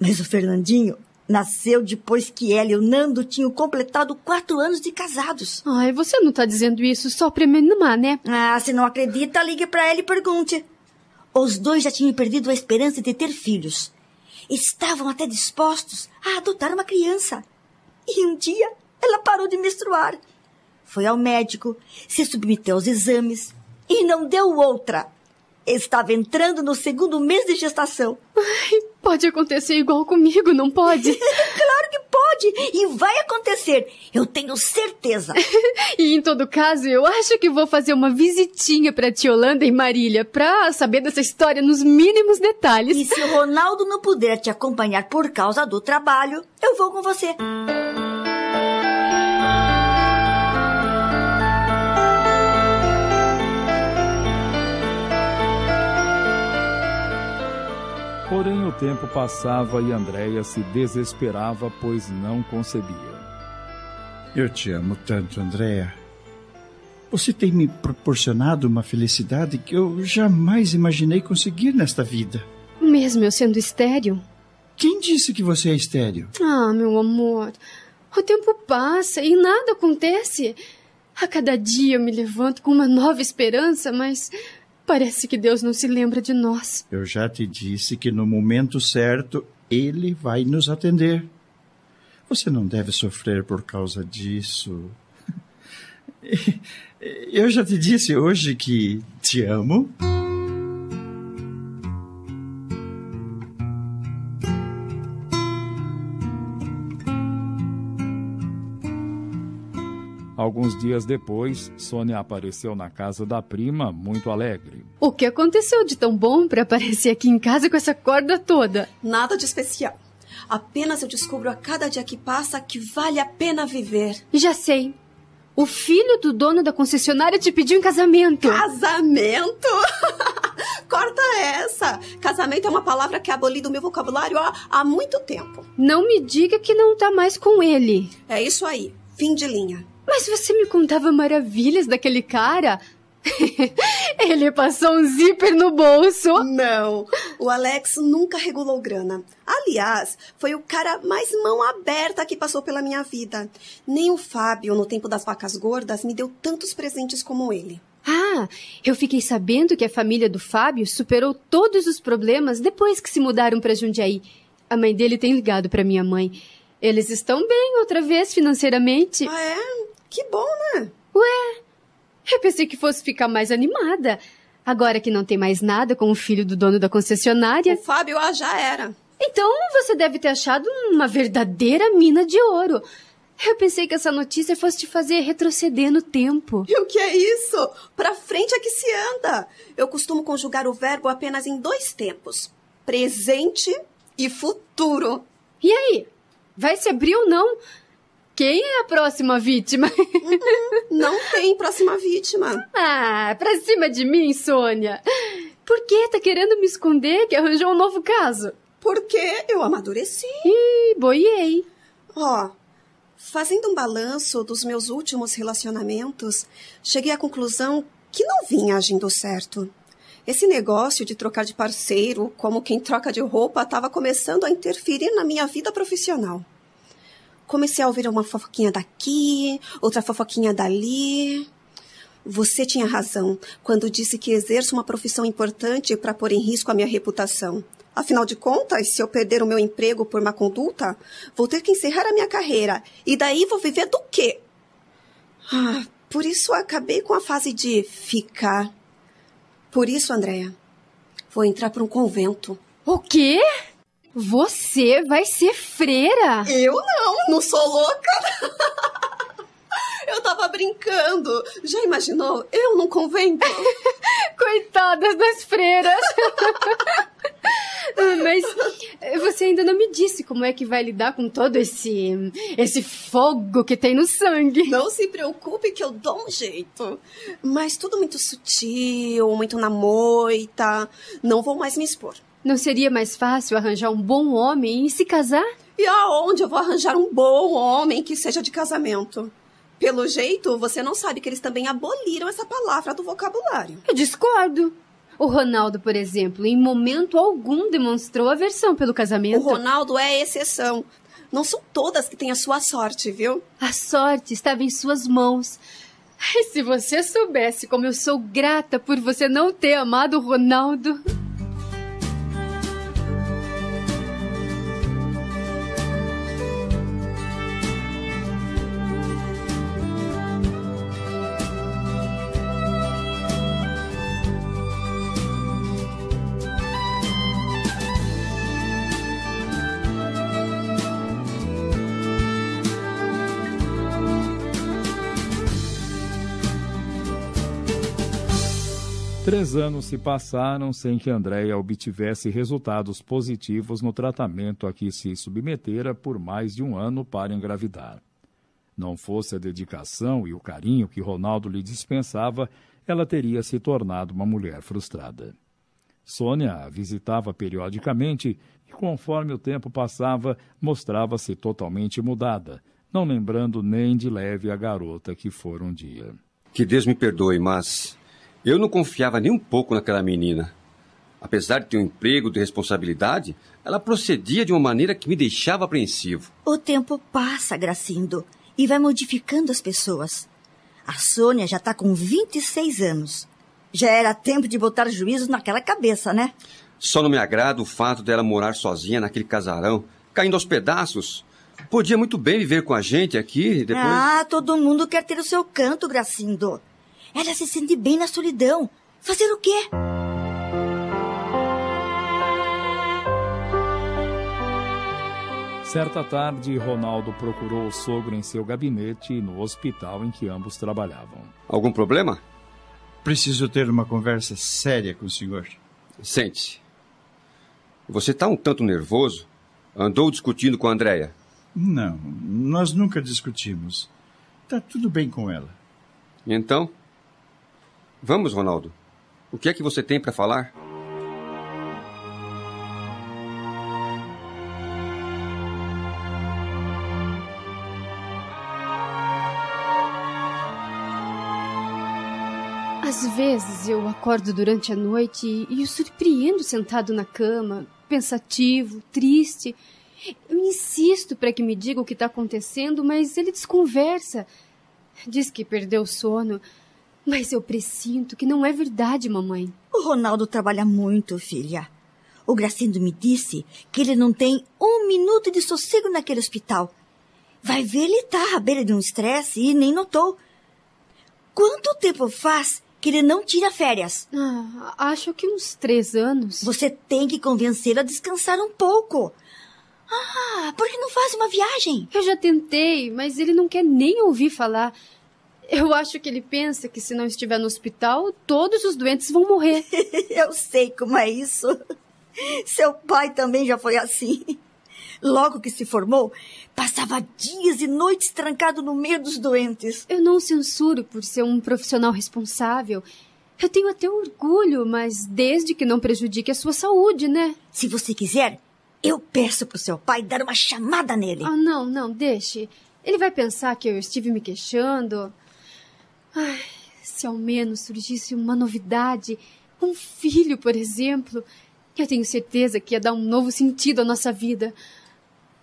Mas o Fernandinho nasceu depois que ela e o Nando tinham completado quatro anos de casados.
Ai, você não está dizendo isso só para me animar, né?
Ah, se não acredita, ligue para ela e pergunte. Os dois já tinham perdido a esperança de ter filhos. Estavam até dispostos a adotar uma criança. E um dia ela parou de menstruar. Foi ao médico, se submeteu aos exames e não deu outra. Estava entrando no segundo mês de gestação.
Ai, pode acontecer igual comigo, não pode?
claro que E vai acontecer, eu tenho certeza.
e em todo caso, eu acho que vou fazer uma visitinha para tia Holanda e Marília para saber dessa história nos mínimos detalhes.
E se o Ronaldo não puder te acompanhar por causa do trabalho, eu vou com você.
Porém, o tempo passava e Andréia se desesperava, pois não concebia.
Eu te amo tanto, Andréia. Você tem me proporcionado uma felicidade que eu jamais imaginei conseguir nesta vida.
Mesmo eu sendo estéril?
Quem disse que você é estéril?
Ah, meu amor. O tempo passa e nada acontece. A cada dia eu me levanto com uma nova esperança, mas Parece que Deus não se lembra de nós.
Eu já te disse que no momento certo Ele vai nos atender. Você não deve sofrer por causa disso. Eu já te disse hoje que te amo.
Alguns dias depois, Sônia apareceu na casa da prima, muito alegre.
O que aconteceu de tão bom para aparecer aqui em casa com essa corda toda?
Nada de especial. Apenas eu descubro a cada dia que passa que vale a pena viver.
Já sei. O filho do dono da concessionária te pediu em casamento.
Casamento? Corta essa! Casamento é uma palavra que aboli do meu vocabulário há, há muito tempo.
Não me diga que não tá mais com ele.
É isso aí. Fim de linha.
Mas você me contava maravilhas daquele cara. Ele passou um zíper no bolso.
Não, o Alex nunca regulou grana. Aliás, foi o cara mais mão aberta que passou pela minha vida. Nem o Fábio, no tempo das vacas gordas, me deu tantos presentes como ele.
Ah, eu fiquei sabendo que a família do Fábio superou todos os problemas depois que se mudaram para Jundiaí. A mãe dele tem ligado para minha mãe. Eles estão bem outra vez financeiramente.
Ah, é? Que bom, né?
Ué, eu pensei que fosse ficar mais animada. Agora que não tem mais nada com o filho do dono da concessionária.
O Fábio ah, já era.
Então você deve ter achado uma verdadeira mina de ouro. Eu pensei que essa notícia fosse te fazer retroceder no tempo.
E o que é isso? Pra frente é que se anda. Eu costumo conjugar o verbo apenas em dois tempos: presente e futuro.
E aí? Vai se abrir ou não? Quem é a próxima vítima?
Uhum, não tem próxima vítima.
Ah, pra cima de mim, Sônia. Por que tá querendo me esconder que arranjou um novo caso?
Porque eu amadureci.
Ih, boiei.
Ó, oh, fazendo um balanço dos meus últimos relacionamentos, cheguei à conclusão que não vinha agindo certo. Esse negócio de trocar de parceiro, como quem troca de roupa, estava começando a interferir na minha vida profissional. Comecei a ouvir uma fofoquinha daqui, outra fofoquinha dali. Você tinha razão quando disse que exerço uma profissão importante para pôr em risco a minha reputação. Afinal de contas, se eu perder o meu emprego por má conduta, vou ter que encerrar a minha carreira. E daí vou viver do quê? Ah, por isso acabei com a fase de ficar. Por isso, Andréia, vou entrar para um convento.
O quê? Você vai ser freira?
Eu não, não sou louca. Eu tava brincando. Já imaginou? Eu num convento?
Coitadas das freiras. Mas você ainda não me disse como é que vai lidar com todo esse esse fogo que tem no sangue.
Não se preocupe que eu dou um jeito. Mas tudo muito sutil, muito na moita. Não vou mais me expor.
Não seria mais fácil arranjar um bom homem e se casar?
E aonde eu vou arranjar um bom homem que seja de casamento? Pelo jeito, você não sabe que eles também aboliram essa palavra do vocabulário.
Eu discordo. O Ronaldo, por exemplo, em momento algum demonstrou aversão pelo casamento.
O Ronaldo é exceção. Não são todas que têm a sua sorte, viu?
A sorte estava em suas mãos. Ai, se você soubesse como eu sou grata por você não ter amado o Ronaldo.
Três anos se passaram sem que Andréia obtivesse resultados positivos no tratamento a que se submetera por mais de um ano para engravidar. Não fosse a dedicação e o carinho que Ronaldo lhe dispensava, ela teria se tornado uma mulher frustrada. Sônia a visitava periodicamente e, conforme o tempo passava, mostrava-se totalmente mudada, não lembrando nem de leve a garota que fora um dia.
Que Deus me perdoe, mas eu não confiava nem um pouco naquela menina. Apesar de ter um emprego de responsabilidade, ela procedia de uma maneira que me deixava apreensivo.
O tempo passa, Gracindo, e vai modificando as pessoas. A Sônia já está com 26 anos. Já era tempo de botar juízo naquela cabeça, né?
Só não me agrada o fato dela morar sozinha naquele casarão, caindo aos pedaços. Podia muito bem viver com a gente aqui e depois.
Ah, todo mundo quer ter o seu canto, Gracindo. Ela se sente bem na solidão. Fazer o quê?
Certa tarde, Ronaldo procurou o sogro em seu gabinete no hospital em que ambos trabalhavam.
Algum problema?
Preciso ter uma conversa séria com o senhor.
Sente-se. Você está um tanto nervoso? Andou discutindo com a Andréia?
Não, nós nunca discutimos. Está tudo bem com ela.
E então? Vamos, Ronaldo. O que é que você tem para falar?
Às vezes eu acordo durante a noite e o surpreendo sentado na cama, pensativo, triste. Eu insisto para que me diga o que está acontecendo, mas ele desconversa. Diz que perdeu o sono. Mas eu presinto que não é verdade, mamãe.
O Ronaldo trabalha muito, filha. O Gracindo me disse que ele não tem um minuto de sossego naquele hospital. Vai ver, ele tá à beira de um estresse e nem notou. Quanto tempo faz que ele não tira férias?
Ah, acho que uns três anos.
Você tem que convencê-lo a descansar um pouco. Ah, por que não faz uma viagem?
Eu já tentei, mas ele não quer nem ouvir falar. Eu acho que ele pensa que se não estiver no hospital, todos os doentes vão morrer.
Eu sei como é isso. Seu pai também já foi assim. Logo que se formou, passava dias e noites trancado no meio dos doentes.
Eu não censuro por ser um profissional responsável. Eu tenho até orgulho, mas desde que não prejudique a sua saúde, né?
Se você quiser, eu peço pro seu pai dar uma chamada nele.
Ah, não, não, deixe. Ele vai pensar que eu estive me queixando. Ai, Se ao menos surgisse uma novidade, um filho, por exemplo, eu tenho certeza que ia dar um novo sentido à nossa vida.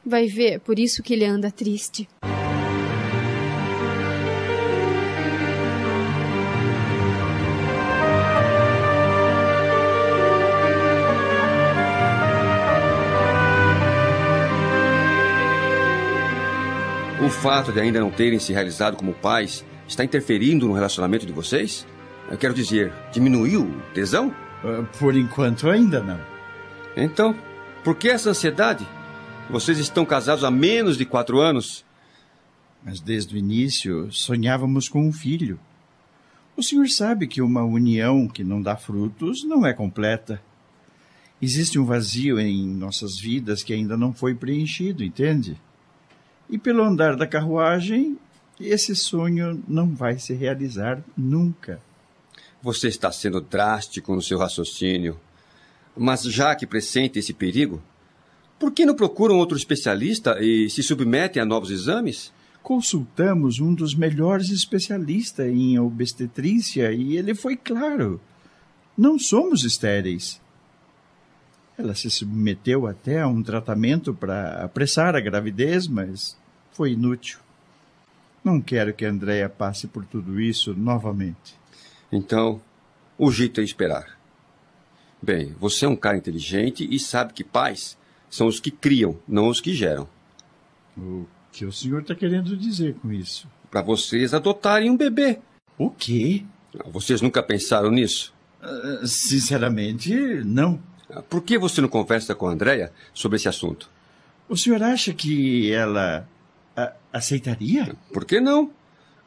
Vai ver, por isso que ele anda triste.
O fato de ainda não terem se realizado como pais está interferindo no relacionamento de vocês? Eu quero dizer, diminuiu o tesão?
Uh, por enquanto ainda não.
Então, por que essa ansiedade? Vocês estão casados há menos de quatro anos.
Mas desde o início sonhávamos com um filho. O senhor sabe que uma união que não dá frutos não é completa. Existe um vazio em nossas vidas que ainda não foi preenchido, entende? E pelo andar da carruagem, esse sonho não vai se realizar nunca.
Você está sendo drástico no seu raciocínio. Mas já que pressente esse perigo, por que não procuram outro especialista e se submetem a novos exames?
Consultamos um dos melhores especialistas em obstetrícia e ele foi claro. Não somos estéreis. Ela se submeteu até a um tratamento para apressar a gravidez, mas foi inútil. Não quero que Andréia passe por tudo isso novamente.
Então, o jeito é esperar. Bem, você é um cara inteligente e sabe que pais são os que criam, não os que geram.
O que o senhor está querendo dizer com isso?
Para vocês adotarem um bebê.
O quê?
Vocês nunca pensaram nisso?
Uh, sinceramente, não.
Por que você não conversa com a Andrea sobre esse assunto?
O senhor acha que ela a, aceitaria?
Por que não?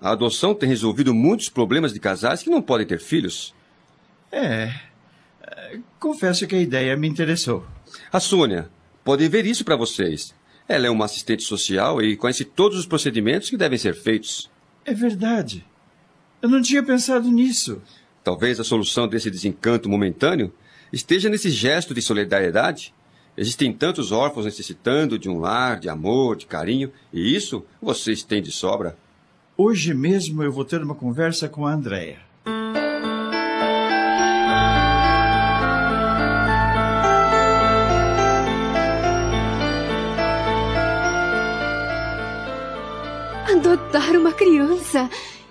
A adoção tem resolvido muitos problemas de casais que não podem ter filhos.
É. Confesso que a ideia me interessou.
A Sônia pode ver isso para vocês. Ela é uma assistente social e conhece todos os procedimentos que devem ser feitos.
É verdade. Eu não tinha pensado nisso.
Talvez a solução desse desencanto momentâneo esteja nesse gesto de solidariedade Existem tantos órfãos necessitando de um lar, de amor, de carinho, e isso vocês têm de sobra.
Hoje mesmo eu vou ter uma conversa com a Andréia.
Adotar uma criança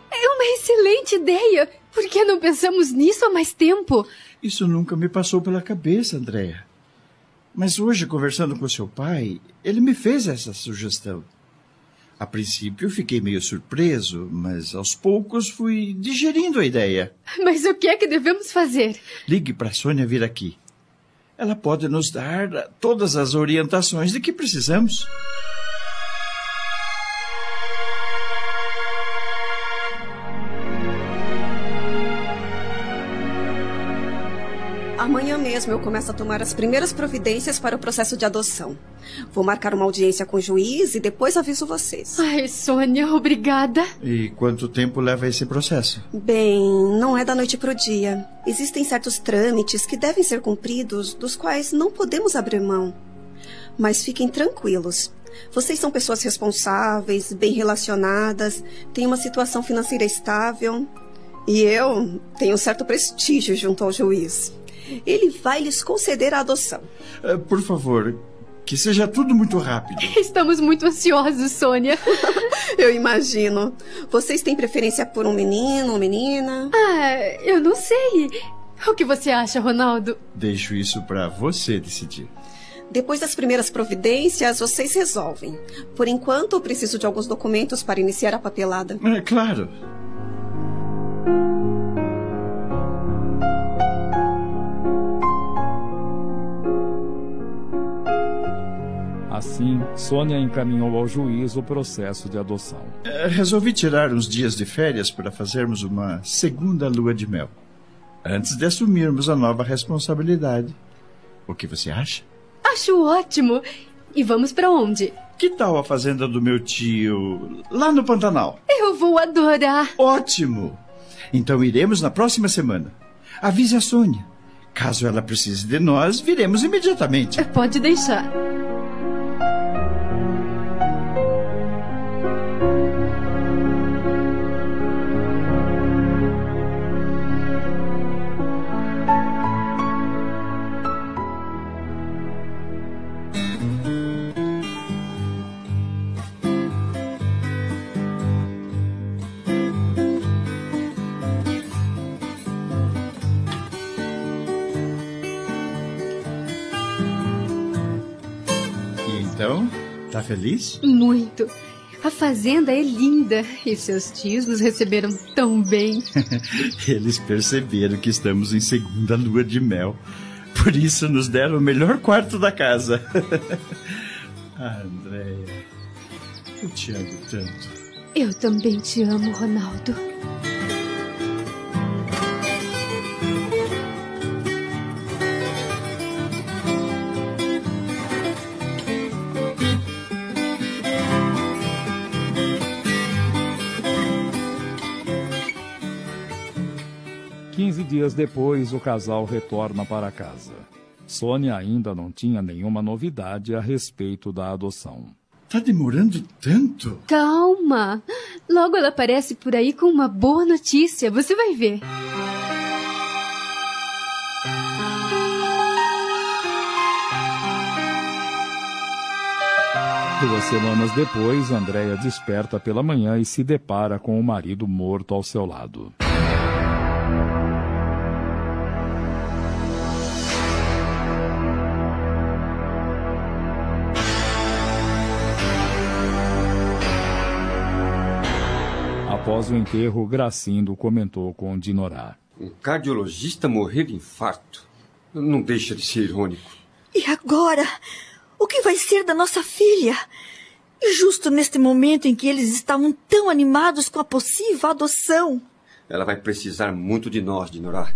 é uma excelente ideia. Por que não pensamos nisso há mais tempo?
Isso nunca me passou pela cabeça, Andréia. Mas hoje, conversando com seu pai, ele me fez essa sugestão. A princípio fiquei meio surpreso, mas aos poucos fui digerindo a ideia.
Mas o que é que devemos fazer?
Ligue para Sônia vir aqui. Ela pode nos dar todas as orientações de que precisamos.
Mesmo eu começo a tomar as primeiras providências para o processo de adoção. Vou marcar uma audiência com o juiz e depois aviso vocês.
Ai, Sônia, obrigada.
E quanto tempo leva esse processo?
Bem, não é da noite para o dia. Existem certos trâmites que devem ser cumpridos, dos quais não podemos abrir mão. Mas fiquem tranquilos. Vocês são pessoas responsáveis, bem relacionadas, têm uma situação financeira estável. E eu tenho um certo prestígio junto ao juiz ele vai lhes conceder a adoção.
Uh, por favor, que seja tudo muito rápido.
Estamos muito ansiosos, Sônia.
eu imagino. Vocês têm preferência por um menino ou menina?
Ah, eu não sei. O que você acha, Ronaldo?
Deixo isso para você decidir.
Depois das primeiras providências, vocês resolvem. Por enquanto, eu preciso de alguns documentos para iniciar a papelada.
É claro.
Assim, Sônia encaminhou ao juiz o processo de adoção.
É, resolvi tirar uns dias de férias para fazermos uma segunda lua de mel, antes de assumirmos a nova responsabilidade. O que você acha?
Acho ótimo. E vamos para onde?
Que tal a fazenda do meu tio, lá no Pantanal?
Eu vou adorar.
Ótimo! Então iremos na próxima semana. Avise a Sônia. Caso ela precise de nós, viremos imediatamente.
Pode deixar.
Feliz?
Muito. A fazenda é linda e seus tios nos receberam tão bem.
Eles perceberam que estamos em segunda lua de mel. Por isso nos deram o melhor quarto da casa. ah, Andréia, eu te amo tanto.
Eu também te amo, Ronaldo.
Dias depois, o casal retorna para casa. Sônia ainda não tinha nenhuma novidade a respeito da adoção.
Tá demorando tanto?
Calma. Logo ela aparece por aí com uma boa notícia. Você vai ver.
Duas semanas depois, Andréia desperta pela manhã e se depara com o marido morto ao seu lado. Após o enterro, Gracindo comentou com Dinorá.
Um cardiologista morrer de infarto. Não deixa de ser irônico.
E agora? O que vai ser da nossa filha? Justo neste momento em que eles estavam tão animados com a possível adoção.
Ela vai precisar muito de nós, Dinorá.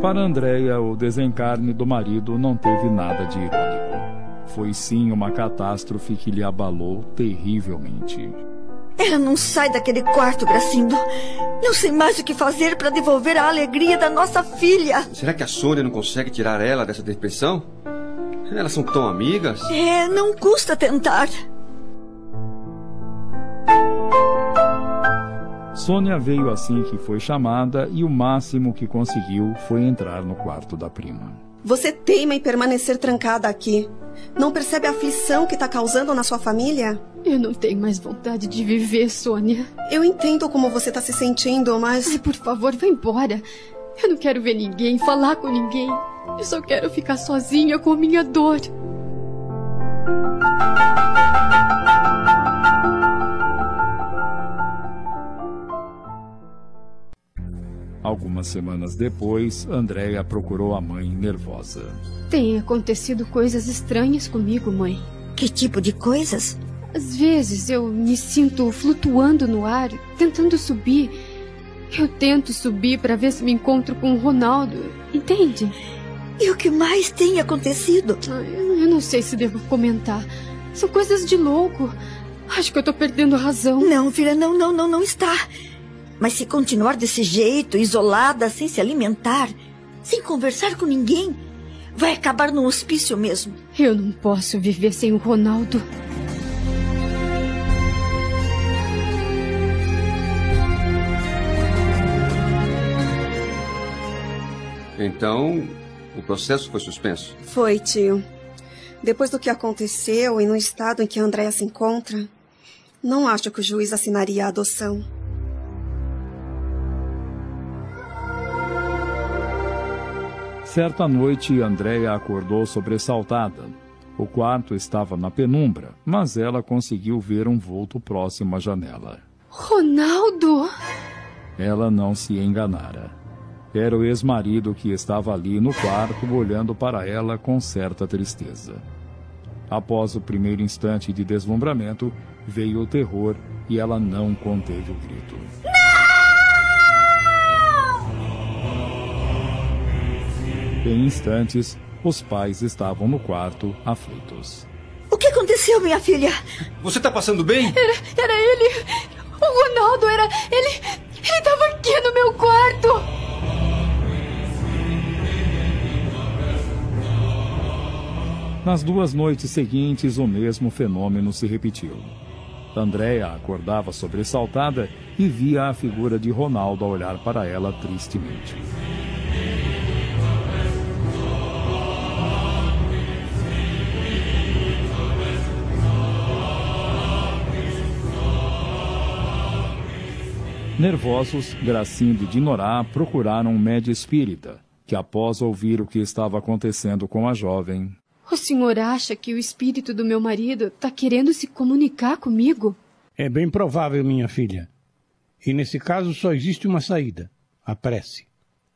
Para Andréia, o desencarne do marido não teve nada de irônico. Foi sim uma catástrofe que lhe abalou terrivelmente.
Ela não sai daquele quarto, Gracindo. Não sei mais o que fazer para devolver a alegria da nossa filha.
Será que a Sônia não consegue tirar ela dessa depressão? Elas são tão amigas.
É, não custa tentar.
Sônia veio assim que foi chamada e o máximo que conseguiu foi entrar no quarto da prima.
Você teima em permanecer trancada aqui. Não percebe a aflição que está causando na sua família?
Eu não tenho mais vontade de viver, Sônia.
Eu entendo como você está se sentindo, mas.
Ai, por favor, vá embora. Eu não quero ver ninguém, falar com ninguém. Eu só quero ficar sozinha com a minha dor.
Algumas semanas depois, Andréia procurou a mãe nervosa.
Tem acontecido coisas estranhas comigo, mãe.
Que tipo de coisas?
Às vezes eu me sinto flutuando no ar, tentando subir. Eu tento subir para ver se me encontro com o Ronaldo, entende?
E o que mais tem acontecido?
Eu não sei se devo comentar. São coisas de louco. Acho que eu tô perdendo a razão.
Não, filha, não, não, não, não está. Mas se continuar desse jeito, isolada, sem se alimentar, sem conversar com ninguém, vai acabar no hospício mesmo.
Eu não posso viver sem o Ronaldo.
Então, o processo foi suspenso?
Foi, tio. Depois do que aconteceu e no estado em que a Andréia se encontra, não acho que o juiz assinaria a adoção.
Certa noite, Andréia acordou sobressaltada. O quarto estava na penumbra, mas ela conseguiu ver um vulto próximo à janela.
Ronaldo!
Ela não se enganara. Era o ex-marido que estava ali no quarto olhando para ela com certa tristeza. Após o primeiro instante de deslumbramento, veio o terror e ela não conteve o grito. Em instantes, os pais estavam no quarto, aflitos.
O que aconteceu, minha filha?
Você tá passando bem?
Era, era ele! O Ronaldo era. Ele. Ele estava aqui no meu quarto!
Nas duas noites seguintes, o mesmo fenômeno se repetiu. Andréia acordava sobressaltada e via a figura de Ronaldo a olhar para ela tristemente. Nervosos, Gracindo e Dinorá procuraram um médio espírita, que após ouvir o que estava acontecendo com a jovem...
O senhor acha que o espírito do meu marido está querendo se comunicar comigo?
É bem provável, minha filha. E nesse caso só existe uma saída: a prece.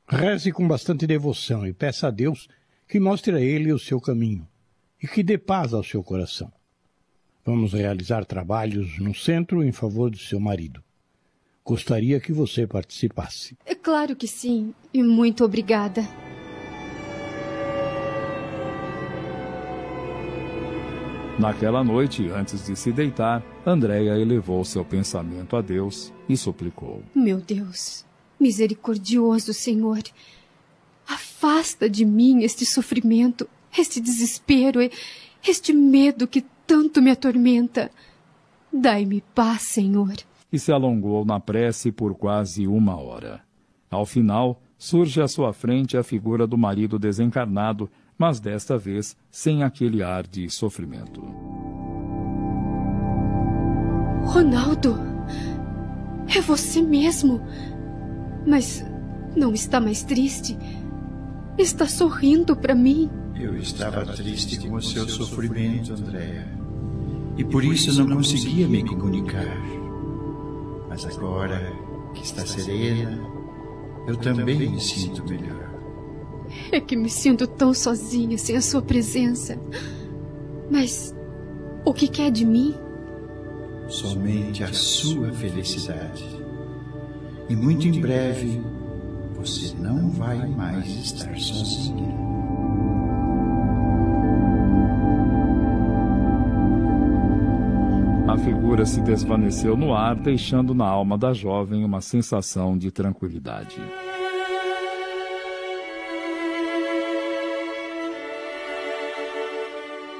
Reze com bastante devoção e peça a Deus que mostre a ele o seu caminho e que dê paz ao seu coração. Vamos realizar trabalhos no centro em favor do seu marido. Gostaria que você participasse.
É claro que sim, e muito obrigada.
Naquela noite, antes de se deitar, Andréia elevou seu pensamento a Deus e suplicou:
Meu Deus, misericordioso Senhor, afasta de mim este sofrimento, este desespero, este medo que tanto me atormenta. Dai-me paz, Senhor
e se alongou na prece por quase uma hora. Ao final, surge à sua frente a figura do marido desencarnado, mas desta vez sem aquele ar de sofrimento.
Ronaldo, é você mesmo. Mas não está mais triste? Está sorrindo para mim?
Eu estava triste com o seu sofrimento, Andréa. E por isso não conseguia me comunicar. Mas agora que está serena, eu também me sinto melhor.
É que me sinto tão sozinha sem a sua presença. Mas o que quer de mim?
Somente a sua felicidade. E muito em breve você não vai mais estar sozinha.
Figura se desvaneceu no ar, deixando na alma da jovem uma sensação de tranquilidade.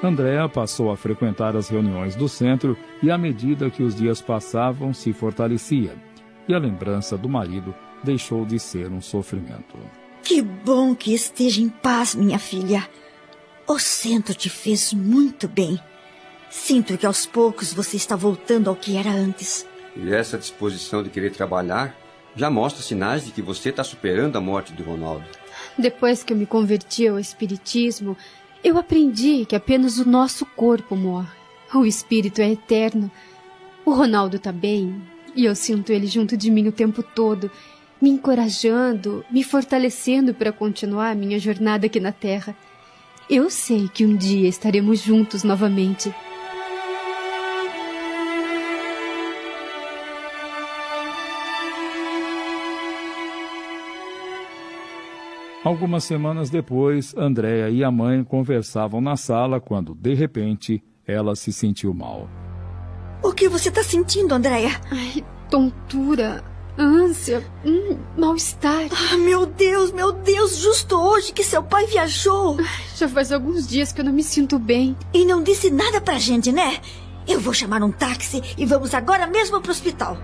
Andréa passou a frequentar as reuniões do centro e, à medida que os dias passavam, se fortalecia. E a lembrança do marido deixou de ser um sofrimento.
Que bom que esteja em paz, minha filha. O centro te fez muito bem. Sinto que aos poucos você está voltando ao que era antes.
E essa disposição de querer trabalhar já mostra sinais de que você está superando a morte de Ronaldo.
Depois que eu me converti ao Espiritismo, eu aprendi que apenas o nosso corpo morre. O espírito é eterno. O Ronaldo está bem e eu sinto ele junto de mim o tempo todo, me encorajando, me fortalecendo para continuar a minha jornada aqui na Terra. Eu sei que um dia estaremos juntos novamente.
Algumas semanas depois, Andréa e a mãe conversavam na sala quando, de repente, ela se sentiu mal.
O que você está sentindo, Andréa?
Ai, tontura, ânsia, hum, mal-estar.
Ah, meu Deus, meu Deus, justo hoje que seu pai viajou.
Já faz alguns dias que eu não me sinto bem.
E não disse nada pra gente, né? Eu vou chamar um táxi e vamos agora mesmo pro hospital.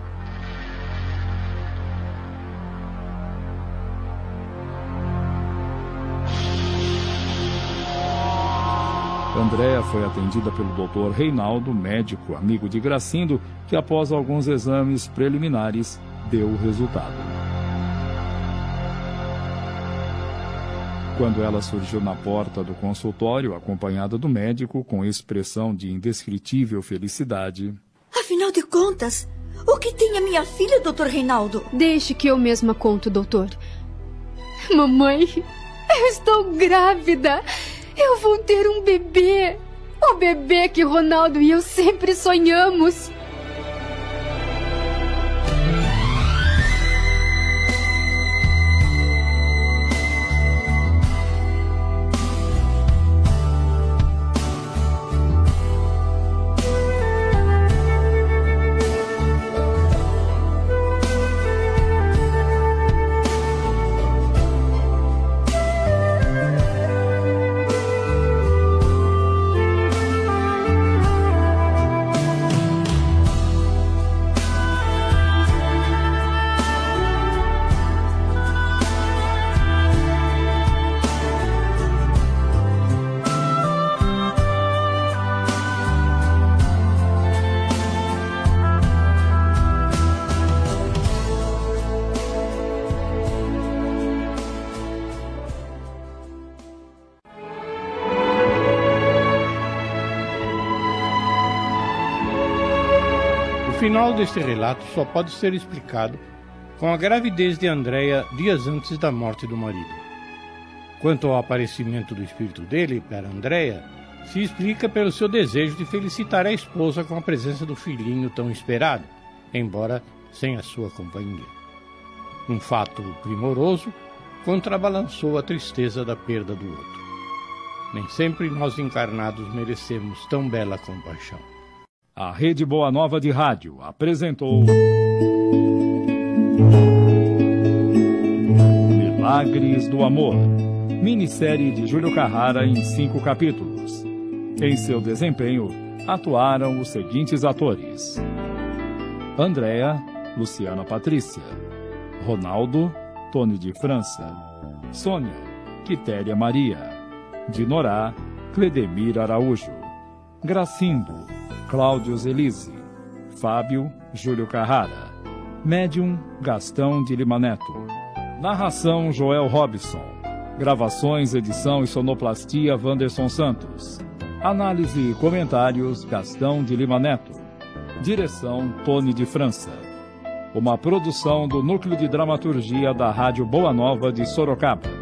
Andréa foi atendida pelo Dr. Reinaldo, médico amigo de Gracindo, que após alguns exames preliminares deu o resultado. Quando ela surgiu na porta do consultório, acompanhada do médico, com expressão de indescritível felicidade.
Afinal de contas, o que tem a minha filha, doutor Reinaldo?
Deixe que eu mesma conto, doutor. Mamãe, eu estou grávida. Eu vou ter um bebê. O bebê que Ronaldo e eu sempre sonhamos.
Final deste relato só pode ser explicado com a gravidez de Andréia dias antes da morte do marido. Quanto ao aparecimento do espírito dele para Andréia, se explica pelo seu desejo de felicitar a esposa com a presença do filhinho tão esperado, embora sem a sua companhia. Um fato primoroso contrabalançou a tristeza da perda do outro. Nem sempre nós encarnados merecemos tão bela compaixão.
A Rede Boa Nova de Rádio apresentou. Milagres do Amor. Minissérie de Júlio Carrara em cinco capítulos. Em seu desempenho, atuaram os seguintes atores: Andréa, Luciana Patrícia, Ronaldo, Tony de França, Sônia, Quitéria Maria, Dinorá, Cledemir Araújo, Gracindo, Cláudio Zelise, Fábio, Júlio Carrara, Médium, Gastão de Lima Neto, Narração, Joel Robson, Gravações, edição e sonoplastia, Wanderson Santos, Análise e comentários, Gastão de Lima Neto, Direção, Tony de França. Uma produção do Núcleo de Dramaturgia da Rádio Boa Nova de Sorocaba.